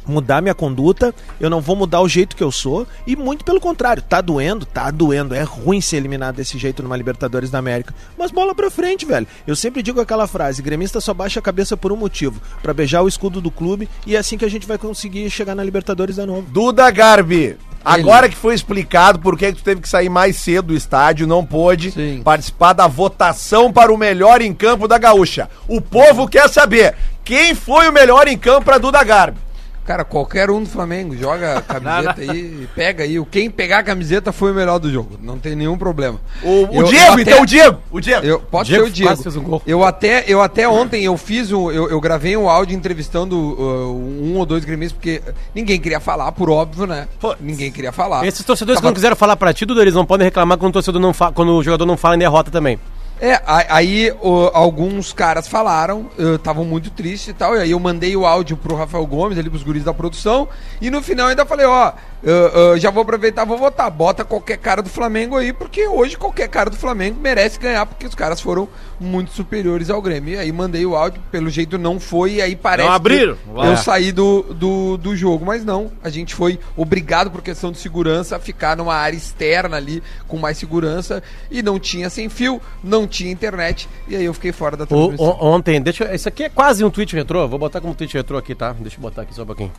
mudar minha conduta, eu não vou mudar o jeito que eu sou, e muito pelo contrário, tá doendo, tá doendo, é ruim ser eliminado desse jeito numa Libertadores da América, mas bola pra frente, velho. Eu sempre digo aquela frase, gremista só baixa a cabeça por um motivo, pra beijar o escudo do clube, e é assim que a gente vai conseguir chegar na Libertadores de novo. Duda Garbi, agora que foi explicado por que que tu teve que sair mais cedo do estádio, não pôde Sim. participar da votação para o melhor em campo da Gaúcha. O povo quer saber quem foi o melhor em campo para Duda Garbi. Cara, qualquer um do Flamengo joga a camiseta aí, e pega aí. O Quem pegar a camiseta foi o melhor do jogo. Não tem nenhum problema. O, o Eu- Diego, eu até- então o Diego. O Diego. Eu, pode Diego ser o Diego. fez um gol. Eu até, eu até ontem eu fiz um, eu, eu gravei um áudio entrevistando uh, um ou dois gremistas porque ninguém queria falar, por óbvio, né? Pô, Ninguém queria falar. Esses torcedores que Tava- não quiseram falar pra ti, Dudu, eles não podem reclamar quando o, torcedor não quando o jogador não fala em derrota também. É, aí o- alguns caras falaram, estavam muito tristes e tal, e aí eu mandei o áudio pro Rafael Gomes, ali pros guris da produção, e no final ainda falei, ó, eu- eu já vou aproveitar, vou votar, bota qualquer cara do Flamengo aí, porque hoje qualquer cara do Flamengo merece ganhar, porque os caras foram muito superiores ao Grêmio. E aí mandei o áudio, pelo jeito não foi, e aí parece Não abriram? que É. eu saí do, do, do jogo, mas não, a gente foi obrigado por questão de segurança a ficar numa área externa ali, com mais segurança, e não tinha sem fio, não tinha internet, e aí eu fiquei fora da transmissão. o- ontem, deixa eu- Isso aqui é quase um tweet retrô. Vou botar como tweet retrô aqui, tá? Deixa eu botar aqui só um pouquinho.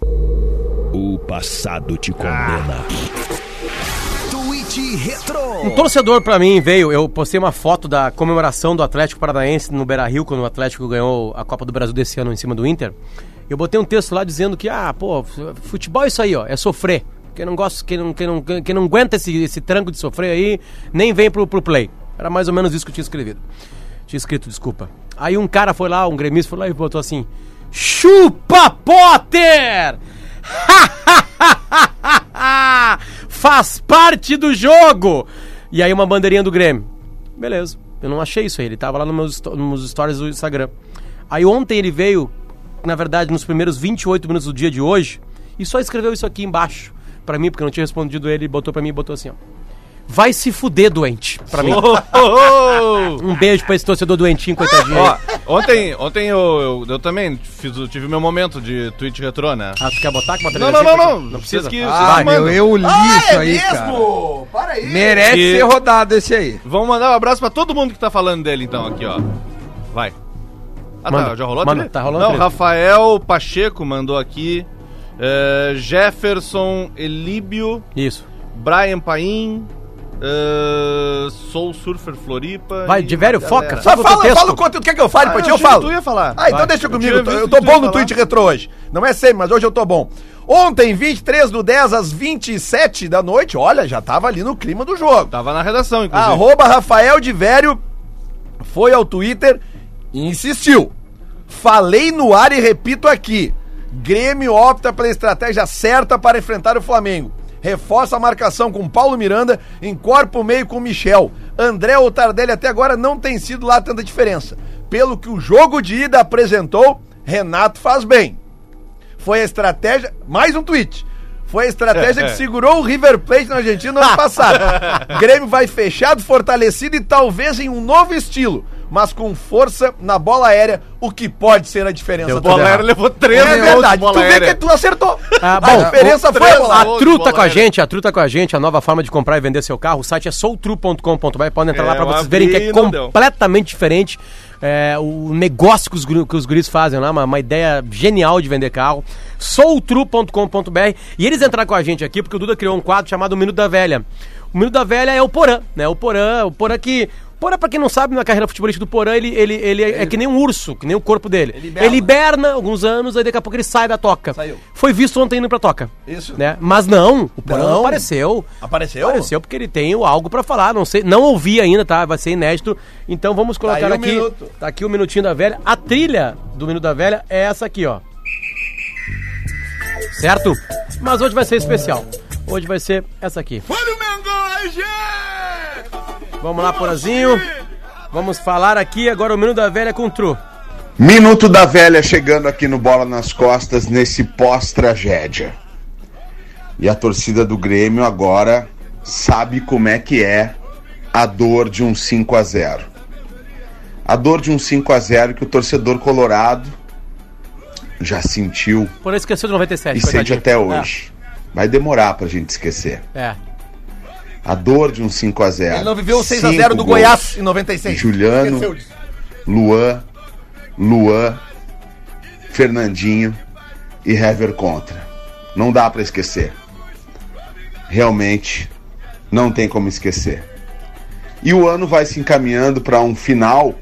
O passado te condena. Tweet Retro. Um torcedor pra mim veio, eu postei uma foto da comemoração do Atlético Paranaense no Beira-Rio, quando o Atlético ganhou a Copa do Brasil desse ano em cima do Inter. Eu botei um texto lá dizendo que, ah, pô, futebol é isso aí, ó, é sofrer. Quem não gosta, quem não, quem não, quem não aguenta esse, esse tranco de sofrer aí, nem vem pro, pro play. Era mais ou menos isso que eu tinha escrevido. Tinha escrito, desculpa. Aí um cara foi lá, um gremista foi lá e botou assim: Chupa Potter! Faz parte do jogo! E aí uma bandeirinha do Grêmio. Beleza, eu não achei isso aí. Ele tava lá nos meus, nos stories do Instagram. Aí ontem ele veio, na verdade, nos primeiros 28 minutos do dia de hoje, e só escreveu isso aqui embaixo pra mim, porque eu não tinha respondido ele, botou pra mim e botou assim, ó. Vai se fuder, doente. Pra mim. Um beijo pra esse torcedor doentinho, coitadinho. Ó, ontem, ontem eu, eu, eu também fiz, o- tive meu momento de tweet retrô, né? Ah, tu quer botar com uma Não, não, não, não. Não precisa que Ah, vocês meu, eu li Ah, isso é aí, cara. mesmo? Para aí. Merece E- ser rodado esse aí. Vamos mandar um abraço pra todo mundo que tá falando dele, então, aqui, ó. Vai. Ah, Manda, tá, já rolou manda, tá rolando Não, trilha. Rafael Pacheco mandou aqui. eh, Jefferson Elíbio, Isso. Brian Paim, eh, Soul Surfer Floripa. Vai, e Diverio, uma foca, galera. Só fala, texto. fala o quanto quer que eu fale, Ah, pra ti eu eu falo. tu ia falar. Ah, então Vai. deixa Eu comigo. Eu que tô bom no tweet retrô hoje. Não é sempre, mas hoje eu tô bom. Ontem, 23 do 10 às 27 da noite, olha, já tava ali no clima do jogo. Tava na redação, inclusive. Arroba Rafael de Vério foi ao Twitter e insistiu. Falei no ar e repito aqui. Grêmio opta pela estratégia certa para enfrentar o Flamengo. Reforça a marcação com Paulo Miranda, encorpa o meio com Michel. André ou Tardelli até agora não tem sido lá tanta diferença. Pelo que o jogo de ida apresentou, Renato faz bem. Foi a estratégia. Mais um tweet. Foi a estratégia que segurou o River Plate na Argentina no ano passado. Grêmio vai fechado, fortalecido e talvez em um novo estilo, mas com força na bola aérea, o que pode ser a diferença. O bola aérea levou três É verdade, bola tu vê que tu acertou. Ah, a bom, diferença o- foi a bola A gols de Tru tá bola com a gente, a Tru tá com a gente, a nova forma de comprar e vender seu carro. O site é soultru.com.br. Podem entrar É, lá pra eu vocês verem que é e não deu. completamente diferente. é, o negócio que os, que os guris fazem lá, uma, uma ideia genial de vender carro. soultru.com.br. E eles entraram com a gente aqui porque o Duda criou um quadro chamado Minuto da Velha. O Minuto da Velha é o Porã, né? O Porã, o Porã que. Porã, pra quem não sabe, na carreira futebolística do Porã, ele, ele, ele, é, é que nem um urso, que nem o corpo dele. Ele hiberna. hiberna alguns anos, aí daqui a pouco ele sai da toca. Saiu. Foi visto ontem indo pra toca. Isso. Né? Mas não, o Porã Não. apareceu. Apareceu? Apareceu porque ele tem algo pra falar. Não sei, não ouvi ainda, tá? Vai ser inédito. Então vamos colocar o aqui. minuto. Tá aqui o minutinho da velha. A trilha do minuto da velha é essa aqui, ó. Certo? Mas hoje vai ser especial. Hoje vai ser essa aqui. Olha o Mengão, gente! Vamos lá, Porazinho. Vamos falar aqui agora o minuto da velha com o Tru. Minuto da velha chegando aqui no Bola nas Costas nesse pós-tragédia. E a torcida do Grêmio agora sabe como é que é a dor de um 5 a 0. A dor de um 5 a 0 que o torcedor colorado já sentiu Porã esqueceu de 97. e sente até hoje. Vai demorar pra gente esquecer. É. A dor de um 5 a 0. Ele não viveu o 6x0 Cinco do gols. Goiás em 96. Juliano. Luan, Luan, Fernandinho e Hever contra. Não dá pra esquecer. Realmente não tem como esquecer. E o ano vai se encaminhando para um final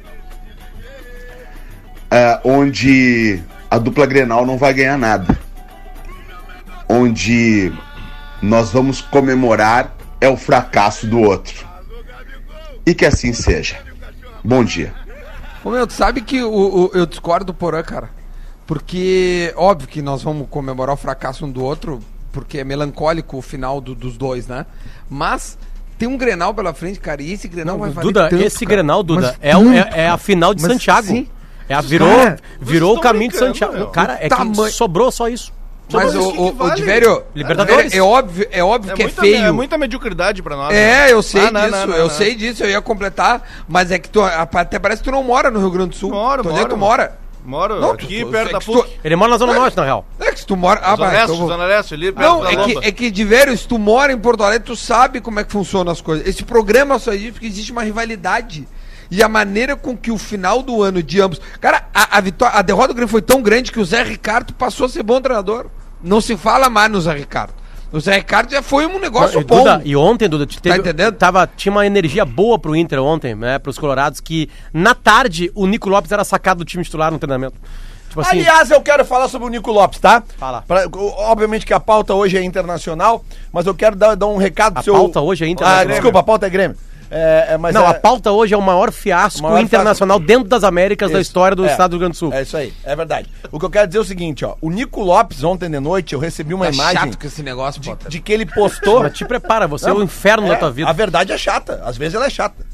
é, onde a dupla Grenal não vai ganhar nada. Onde nós vamos comemorar é o fracasso do outro. E que assim seja. Bom dia. Ô meu, tu sabe que o, o- eu discordo do Porã, cara. Porque, óbvio que nós vamos comemorar o fracasso um do outro, porque é melancólico o final do- dos dois, né? Mas tem um Grenal pela frente, cara, e esse Grenal vai valer Duda, tanto, esse cara. Grenal, Duda, Mas é, é, tanto, é a cara. final de Mas Santiago. sim. É a, virou Cara, virou o caminho de Santiago. meu. Cara, é Tamanho- que sobrou só isso. Mas o, o, vale? o Diverio, Libertadores. É óbvio, é óbvio É, que é feio. é muita mediocridade pra nós. É, né? eu sei Ah, disso, não, não, eu não. sei disso, eu ia completar, mas é que tu até parece que tu não mora no Rio Grande do Sul. Moro, tu onde é que tu moro. mora? Moro Não, aqui tu- perto é da que tu- PUC. Ele mora na Zona Norte, na real. É que se tu mora. Ah, Zona vai, Leste, então Zona Leste, ali perto Não, é que, é que de velho, se tu mora em Porto Alegre, tu sabe como é que funcionam as coisas. Esse programa só existe porque existe uma rivalidade. E a maneira com que o final do ano de ambos. Cara, a, a, vitória, a derrota do Grêmio foi tão grande que o Zé Ricardo passou a ser bom treinador. Não se fala mais no Zé Ricardo. O Zé Ricardo já foi um negócio e, bom. Duda, e ontem, Duda, te- teve, entendendo? Tava, tinha uma energia boa pro Inter ontem, né? Pros Colorados, que na tarde o Nico Lopes era sacado do time titular no treinamento. Tipo assim, Aliás, eu quero falar sobre o Nico Lopes, tá? Fala. Pra- obviamente que a pauta hoje é internacional, mas eu quero dar, dar um recado A seu... pauta hoje é Ah, internacional. desculpa, a pauta é Grêmio. É, é, mas não, é- a pauta hoje é o maior fiasco O maior internacional dentro das Américas da Isso. história do É. estado do Rio Grande do Sul. É isso aí, é verdade. O que eu quero dizer é o seguinte, ó. O Nico Lopes, ontem de noite, eu recebi uma Tá imagem chato com esse negócio, de, de que ele postou... Mas te prepara, você é Não, o inferno da é, tua vida. A verdade é chata. Às vezes ela é chata.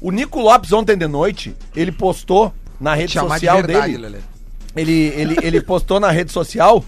O Nico Lopes, ontem de noite, ele postou na rede Chamar de social verdade, dele. Lelê. Ele, ele, ele postou na rede social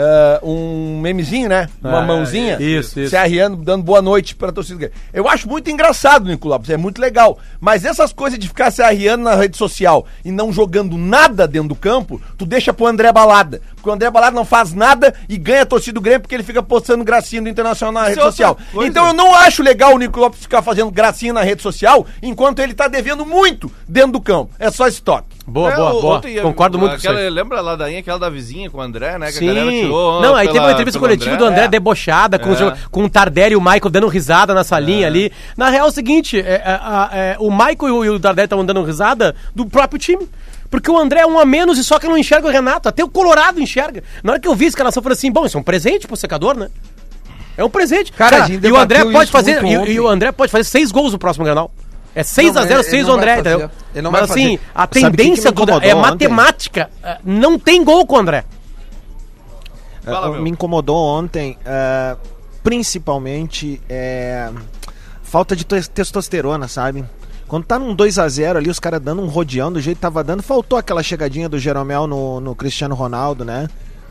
eh, um memezinho, né? Uma É, mãozinha. isso, isso. Se arriando, dando boa noite pra torcida. Eu acho muito engraçado Nico Lopes, é muito legal. Mas essas coisas de ficar se arriando na rede social e não jogando nada dentro do campo, tu deixa pro André Balada. Porque o André Balada não faz nada e ganha a torcida do Grêmio porque ele fica postando gracinha do Internacional na rede é social. coisa. Então eu não acho legal o Nico Lopes ficar fazendo gracinha na rede social enquanto ele tá devendo muito dentro do campo. É só esse toque. Boa, É, boa, o- boa. Concordo muito com aquela, você. Lembra a ladainha aquela da vizinha com o André, né? Que Sim. a galera tirou. não, aí teve uma pela- entrevista coletiva do André é. debochada, com, É. os com o Tardelli e o Michael dando risada na salinha ali. Na real é o seguinte, é, é, a- é, o Michael e o, e o Tardelli estavam dando risada do próprio time. Porque o André é um a menos e só que não enxerga o Renato. Até o Colorado enxerga. Na hora que eu vi a escalação, eu falei assim, bom, isso é um presente pro secador, né? É um presente. Cara, a gente e o André pode isso fazer. muito E, e o André pode fazer seis gols no próximo Granal. É 6 Não, a 0 ele- 6 ele o André, entendeu? Ele não Mas vai assim, fazer. a o que que tendência incomodou é ontem? matemática. É, Não tem gol com o André. Fala, Uh, meu. me incomodou ontem, uh, principalmente, é, falta de tes- testosterona, sabe? Quando tá num 2x0 ali, os caras dando um rodeão do jeito que tava dando, faltou aquela chegadinha do Jeromel no, no Cristiano Ronaldo, né?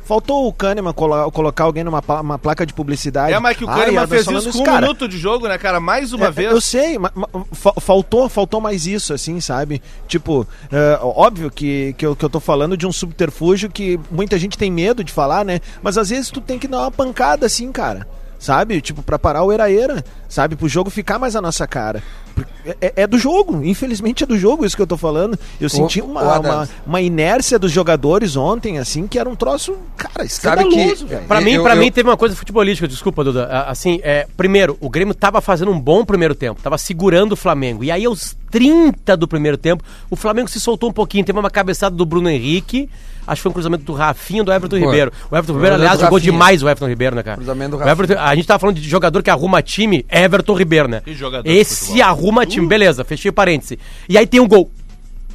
Faltou o Kahneman colo- colocar alguém numa pla- uma placa de publicidade. É, mas que o Ai, Kahneman Ardas fez isso com um cara, minuto de jogo, né, cara? Mais uma é, vez. Eu sei, mas, mas fa- faltou, faltou mais isso, assim, sabe? Tipo, é, óbvio que, que, eu, que eu tô falando de um subterfúgio que muita gente tem medo de falar, né? Mas às vezes tu tem que dar uma pancada, assim, cara. Sabe? Tipo, pra parar o era-era, sabe? Pro jogo ficar mais a nossa cara. É, é do jogo, infelizmente é do jogo isso que eu tô falando. Eu senti uma, uma, uma inércia dos jogadores ontem, assim, que era um troço, cara, escandaloso, velho. Pra mim, eu- pra eu- mim teve uma coisa futebolística, desculpa, Duda. Assim, é, primeiro, o Grêmio tava fazendo um bom primeiro tempo, tava segurando o Flamengo. E aí, aos 30 do primeiro tempo, o Flamengo se soltou um pouquinho. Teve uma cabeçada do Bruno Henrique, acho que foi um cruzamento do Rafinha e do Everton Foi. Ribeiro. O Everton Ribeiro, aliás, jogou Rafinha. demais o Everton Ribeiro, né, cara? Cruzamento do O Everton- a gente tava falando de jogador que arruma time, Everton Ribeiro, né? Que jogador de Esse arruma time, beleza, fechei parêntese. E aí tem um gol.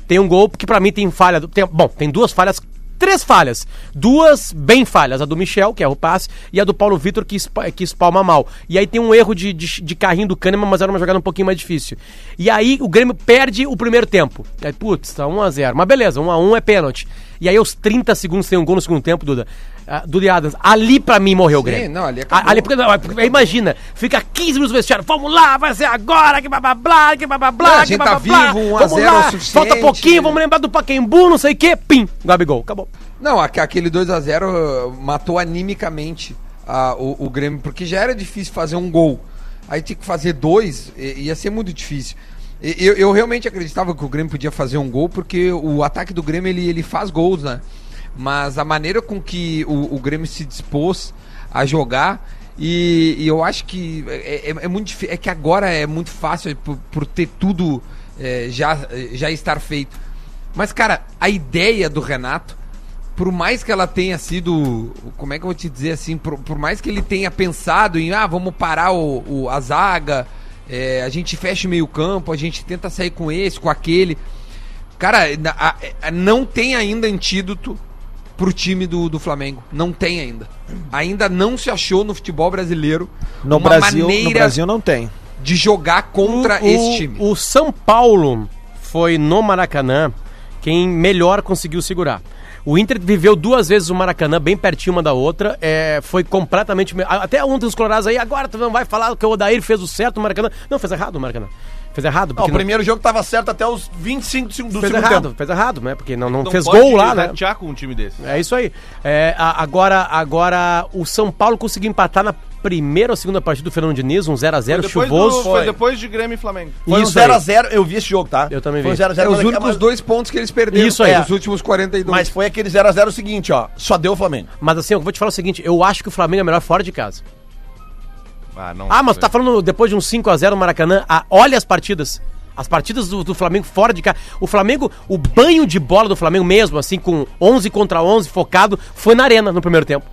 Tem um gol, porque pra mim tem falha. tem- bom, tem duas falhas. Três falhas. Duas bem falhas. A do Michel, que é o passe, e a do Paulo Vitor, que, espa- que espalma mal. E aí tem um erro de, de, de carrinho do Kahneman, mas era uma jogada um pouquinho mais difícil. E aí o Grêmio perde o primeiro tempo. Aí, putz, tá 1x0. Mas beleza, 1x1 é pênalti. E aí aos 30 segundos tem um gol no segundo tempo, Duda. Ah, Duda Adams. Ali pra mim morreu o Grêmio. não, ali acabou. A- ali porque, não, porque imagina, fica 15 minutos no vestiário. Vamos lá, vai ser agora, que blá blá blá, que blá blá blá, a gente blá tá blá vivo, 1 a Vamos 0 é o suficiente. Falta pouquinho, vamos lembrar do Paquembu, não sei o quê. Pim, Gabigol, acabou. Não, aque- aquele 2x0 matou animicamente ah, o, o Grêmio, porque já era difícil fazer um gol. Aí tinha que fazer dois, ia ser muito difícil. Eu, eu realmente acreditava que o Grêmio podia fazer um gol, porque o ataque do Grêmio ele, ele faz gols, né? Mas a maneira com que o, o Grêmio se dispôs a jogar, e, e eu acho que é, é- é muito difí- é que agora é muito fácil por, por ter tudo é, já, já estar feito. Mas, cara, a ideia do Renato, por mais que ela tenha sido. Como é que eu vou te dizer assim? Por, por mais que ele tenha pensado em, ah, vamos parar o, o- a zaga, é, a gente fecha o meio-campo, a gente tenta sair com esse, com aquele. Cara, a- a- não tem ainda antídoto pro time do, do Flamengo. Não tem ainda. Ainda não se achou no futebol brasileiro No uma Brasil, no maneira Brasil não tem. de jogar contra O- esse o- time. O São Paulo foi no Maracanã quem melhor conseguiu segurar. O Inter viveu duas vezes o Maracanã, bem pertinho uma da outra. É, foi completamente. me- Até ontem os Colorados aí, agora tu não vai falar que o Odair fez o certo no Maracanã. Não, fez errado o Maracanã. Fez errado. Não, o primeiro jogo tava certo até os 25 do fez segundo errado, tempo. fez errado, né? Porque não, não, Não fez gol lá, né? ratear com um time desse. É isso aí. É, a- agora, agora, o São Paulo conseguiu empatar na primeira ou segunda partida do Fernando Diniz, um 0x0 Depois chuvoso. do- foi Foi. depois de Grêmio e Flamengo. Foi um Isso aí. 0x0, eu vi esse jogo, tá? Eu também Foi um vi. 0x0. É os mas- únicos mas- dois pontos que eles perderam. Isso aí. É, os últimos 42. Mas foi aquele 0x0 o seguinte, ó. Só deu o Flamengo. Mas assim, eu vou te falar o seguinte, eu acho que o Flamengo é melhor fora de casa. Ah, não. Ah, mas tu tá falando depois de um 5x0 no Maracanã, ah, olha as partidas. As partidas do, do Flamengo fora de casa. O Flamengo, o banho de bola do Flamengo mesmo, assim, com 11 contra 11, focado, foi na arena no primeiro tempo.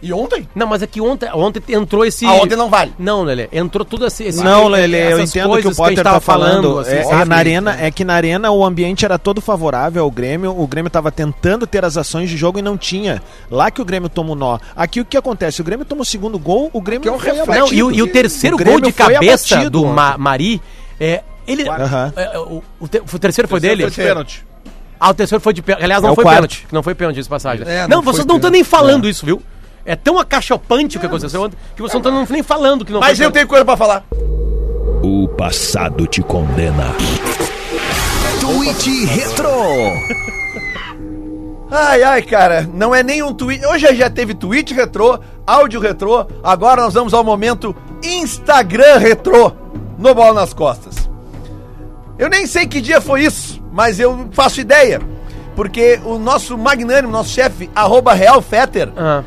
E ontem? Não, mas é que ontem, ontem entrou esse. Ah, ontem não vale. Não, Lelê. Entrou tudo esse. esse Não, Lele, eu entendo o que o Potter tava tá falando. assim, é, é sabe? na arena, é que na arena o ambiente era todo favorável ao Grêmio. O Grêmio tava tentando ter as ações de jogo e não tinha. Lá que o Grêmio toma o nó. Aqui o que acontece? O Grêmio toma o segundo gol, o Grêmio Que é um reflexo. Não, e, o- e o terceiro O gol de cabeça abatido do. Ma- Mari, é, ele. Aham. é, é, o, o te- o terceiro foi dele? Foi de pênalti. Ah, o terceiro foi de pênalti. Aliás, É não o foi quarto. pênalti. Não foi pênalti essa passagem. É, não, não vocês não estão nem falando isso, viu? É tão acachapante o que aconteceu ontem que vocês não estão nem falando que não Mas foi eu tenho coisa pra falar. O passado te condena. Tweet Retro. Ai, ai, cara, não é nem um tweet. Hoje já teve tweet retrô, áudio retrô. Agora nós vamos ao momento Instagram retrô no Bola nas Costas. Eu nem sei que dia foi isso, mas eu faço ideia. Porque o nosso magnânimo, nosso chefe, arroba Real Fetter, Ah,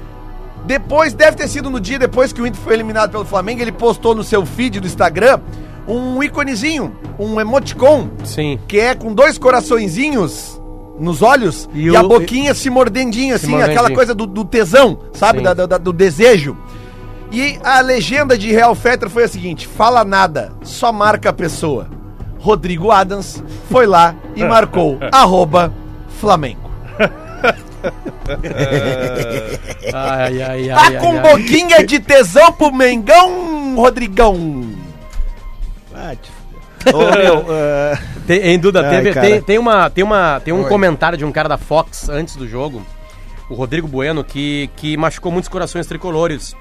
depois, deve ter sido no dia depois que o Inter foi eliminado pelo Flamengo, ele postou no seu feed do Instagram um íconezinho, um emoticon, sim. que é com dois coraçõezinhos nos olhos E e, o- a boquinha se mordendinho, assim, mordendinho. aquela coisa do, do tesão, sabe? Da- da- do desejo. E a legenda de Real Fetter foi a seguinte: fala nada, só marca a pessoa. Rodrigo Adams foi lá e marcou arroba Flamengo. Ai, ai, ai. Tá ai, com ai. boquinha de tesão pro Mengão, Rodrigão? Ah. Ô, meu, ah, Tem, hein, Duda, Ai, teve- cara. tem, tem uma, tem, uma, tem um Oi. comentário de um cara da Fox antes do jogo, o Rodrigo Bueno, que, que machucou muitos corações tricolores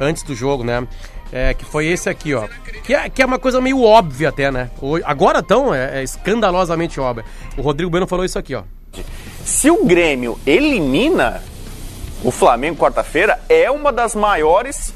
antes do jogo, né? É, que foi esse aqui, ó. Que é, que é uma coisa meio óbvia até, né? O- Agora, então, é, é escandalosamente óbvia. O Rodrigo Bueno falou isso aqui, ó. Se o Grêmio elimina o Flamengo quarta-feira, é uma das maiores,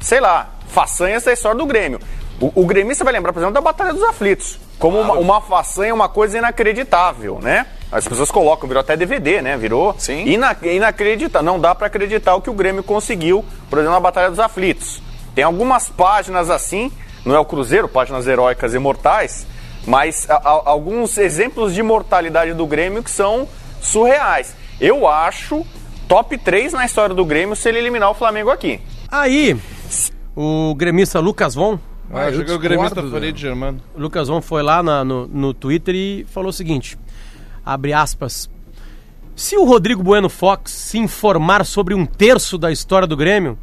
sei lá, façanhas da história do Grêmio. O, o gremista vai lembrar, por exemplo, da Batalha dos Aflitos. Como uma, uma façanha, uma coisa inacreditável, né? As pessoas colocam, virou até DVD, né? Virou Sim. ina- inacreditável. Não dá pra acreditar o que o Grêmio conseguiu, por exemplo, na Batalha dos Aflitos. Tem algumas páginas assim, não é o Cruzeiro, páginas heróicas e mortais, mas a- a- alguns exemplos de mortalidade do Grêmio que são surreais. Eu acho top 3 na história do Grêmio se ele eliminar o Flamengo aqui. Aí, o gremista Lucas Von, Ah, eu eu joguei o gremista Farid Germano. Lucas Von foi lá na- no, no Twitter e falou o seguinte: abre aspas. Se o Rodrigo Bueno Fox se informar sobre um terço da história do Grêmio,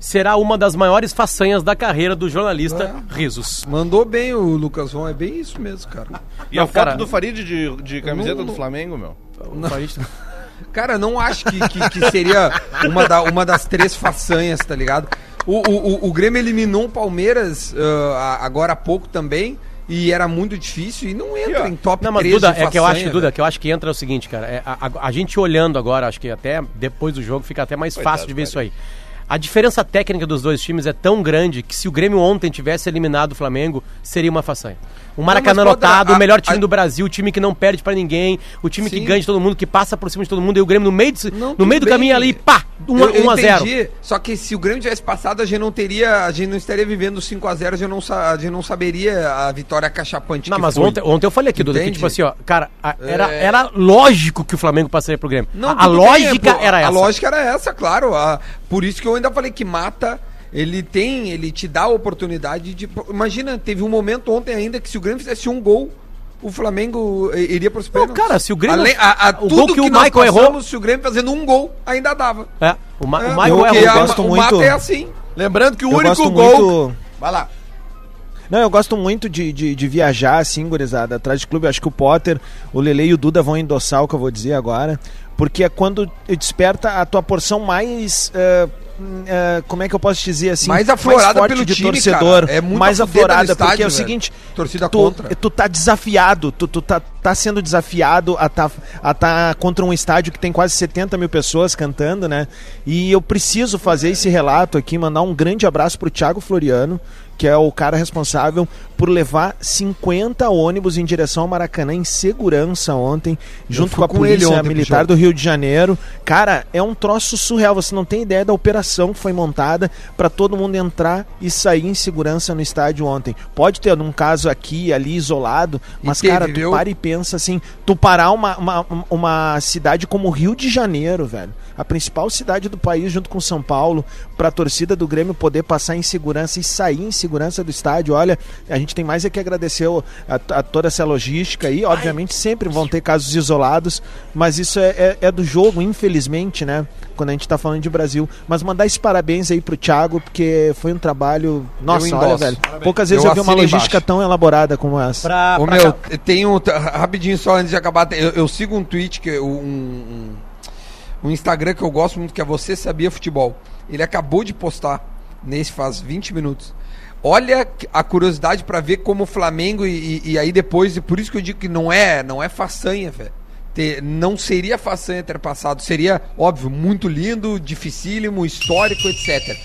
será uma das maiores façanhas da carreira do jornalista Risos. Mandou bem o Lucas Von, é bem isso mesmo, cara. E Não, a foto cara- do Farid de, de camiseta não- do Flamengo, meu. Cara, não acho que, que, que seria uma, da- uma das três façanhas, tá ligado? O, o, o, o Grêmio eliminou o Palmeiras a- agora há pouco também. E era muito difícil e não entra em top Não, mas 3 Duda, de é que eu acho, façanha, Duda, que eu acho que entra o seguinte, cara. é, a, a- a gente olhando agora, acho que até depois do jogo fica até mais fácil de ver isso aí. A diferença técnica dos dois times é tão grande que se o Grêmio ontem tivesse eliminado o Flamengo, seria uma façanha. O Maracanã lotado, a- o melhor time a- do Brasil, o time que não perde pra ninguém, o time que Sim. ganha de todo mundo, que passa por cima de todo mundo, e o Grêmio no meio, de- Não, no meio do bem. caminho ali, pá, 1 Eu- eu a 0 entendi, Só que se o Grêmio tivesse passado, a gente não teria. A gente não estaria vivendo 5x0, a, gente não a gente não saberia a vitória cachapante Não, que mas foi. ontem, ontem eu falei aqui, Duda, que tipo assim, ó, cara, a- era, É. era lógico que o Flamengo passaria pro Grêmio. Não, a a bem, lógica pô, era a essa. lógica era essa, claro. a- por isso que eu ainda falei que mata. Ele tem, ele te dá a oportunidade de. Imagina, teve um momento ontem ainda que se o Grêmio fizesse um gol, o Flamengo eh, iria para os Não, cara, se o Grêmio- a, a, o tudo gol que o nós Michael errou- passamos, Se o Grêmio fazendo um gol, ainda dava. É, o, Ma É, o Michael porque é a- o gosto o muito- mata é assim. Lembrando que o eu único gosto gol. muito. Vai lá. Não, eu gosto muito de, de, de viajar, assim, gurizada, atrás de clube. Eu acho que o Potter, o Lele e o Duda vão endossar o que eu vou dizer agora. Porque é quando desperta a tua porção mais. eh, eh, como é que eu posso dizer assim? Mais aflorada forte pelo de time, torcedor. cara. É muito mais aflorada, porque estádio, é o velho. seguinte. Torcida tu, contra. tu tá desafiado, tu, tu tá tá sendo desafiado a tá, a tá contra um estádio que tem quase 70 mil pessoas cantando, né? E eu preciso fazer esse relato aqui, mandar um grande abraço pro Thiago Floriano, que é o cara responsável por levar 50 ônibus em direção ao Maracanã em segurança ontem, junto com a polícia ontem militar do Rio de Janeiro. Cara, é um troço surreal. Você não tem ideia da operação que foi montada para todo mundo entrar e sair em segurança no estádio ontem. Pode ter um caso aqui, ali, isolado, mas, teve, cara, tu viu? para e pensa assim: tu parar uma, uma, uma cidade como o Rio de Janeiro, velho, a principal cidade do país, junto com São Paulo, para a torcida do Grêmio poder passar em segurança e sair em segurança do estádio. Olha, a gente tem mais é que agradecer a, a toda essa logística aí. Obviamente, sempre vão ter casos isolados, mas isso é, é- é do jogo, infelizmente, né? Quando a gente tá falando de Brasil. Mas mandar esse parabéns aí pro Thiago, porque foi um trabalho. Nossa, olha, velho. Poucas vezes Eu eu, vi uma logística embaixo. tão elaborada como essa. Pra, Ô pra meu, tem um. Rapidinho só antes de acabar. Eu, eu sigo um tweet, que, um, um, um Instagram que eu gosto muito, que é Você Sabia Futebol. Ele acabou de postar nesse faz 20 minutos. Olha a curiosidade pra ver como o Flamengo e, e- e aí depois, e por isso que eu digo que não é, não é façanha, velho. Não seria façanha ter passado, seria, óbvio, muito lindo, dificílimo, histórico, etc.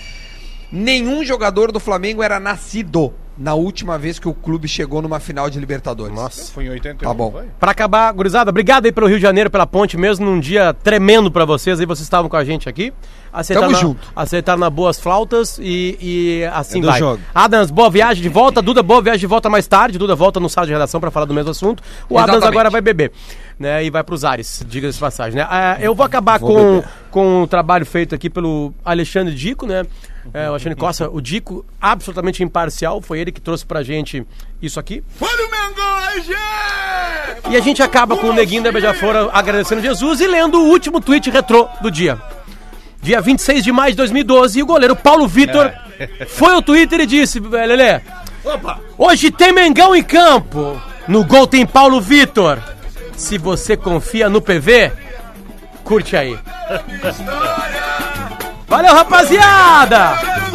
Nenhum jogador do Flamengo era nascido na última vez que o clube chegou numa final de Libertadores. Nossa. Foi em 81, Tá bom. Pra acabar, gurizada, obrigado aí pelo Rio de Janeiro, pela ponte, mesmo num dia tremendo pra vocês, aí vocês estavam com a gente aqui. Acertaram Tamo na, junto. Acertaram na boas flautas e, e assim É do vai. jogo. Adams, boa viagem de volta. Duda, boa viagem de volta mais tarde. Duda volta no sala de redação pra falar do mesmo assunto. O Adams Exatamente. agora vai beber. Né, e vai pros ares, diga-se de passagem. Né? Ah, eu vou acabar com, com o trabalho feito aqui pelo Alexandre Dico, né? É, o Alexandre Costa, o Dico, absolutamente imparcial, foi ele que trouxe pra gente isso aqui. Foi o Mengão, gente! E a gente acaba com o Neguinho da Beija-Flor agradecendo Jesus e lendo o último tweet retrô do dia. Dia 26 de maio de 2012, e o goleiro Paulo Vitor foi ao Twitter e disse, Lelê, Opa! hoje tem Mengão em campo. No gol tem Paulo Vitor. Se você confia no PV, curte aí. Valeu, rapaziada!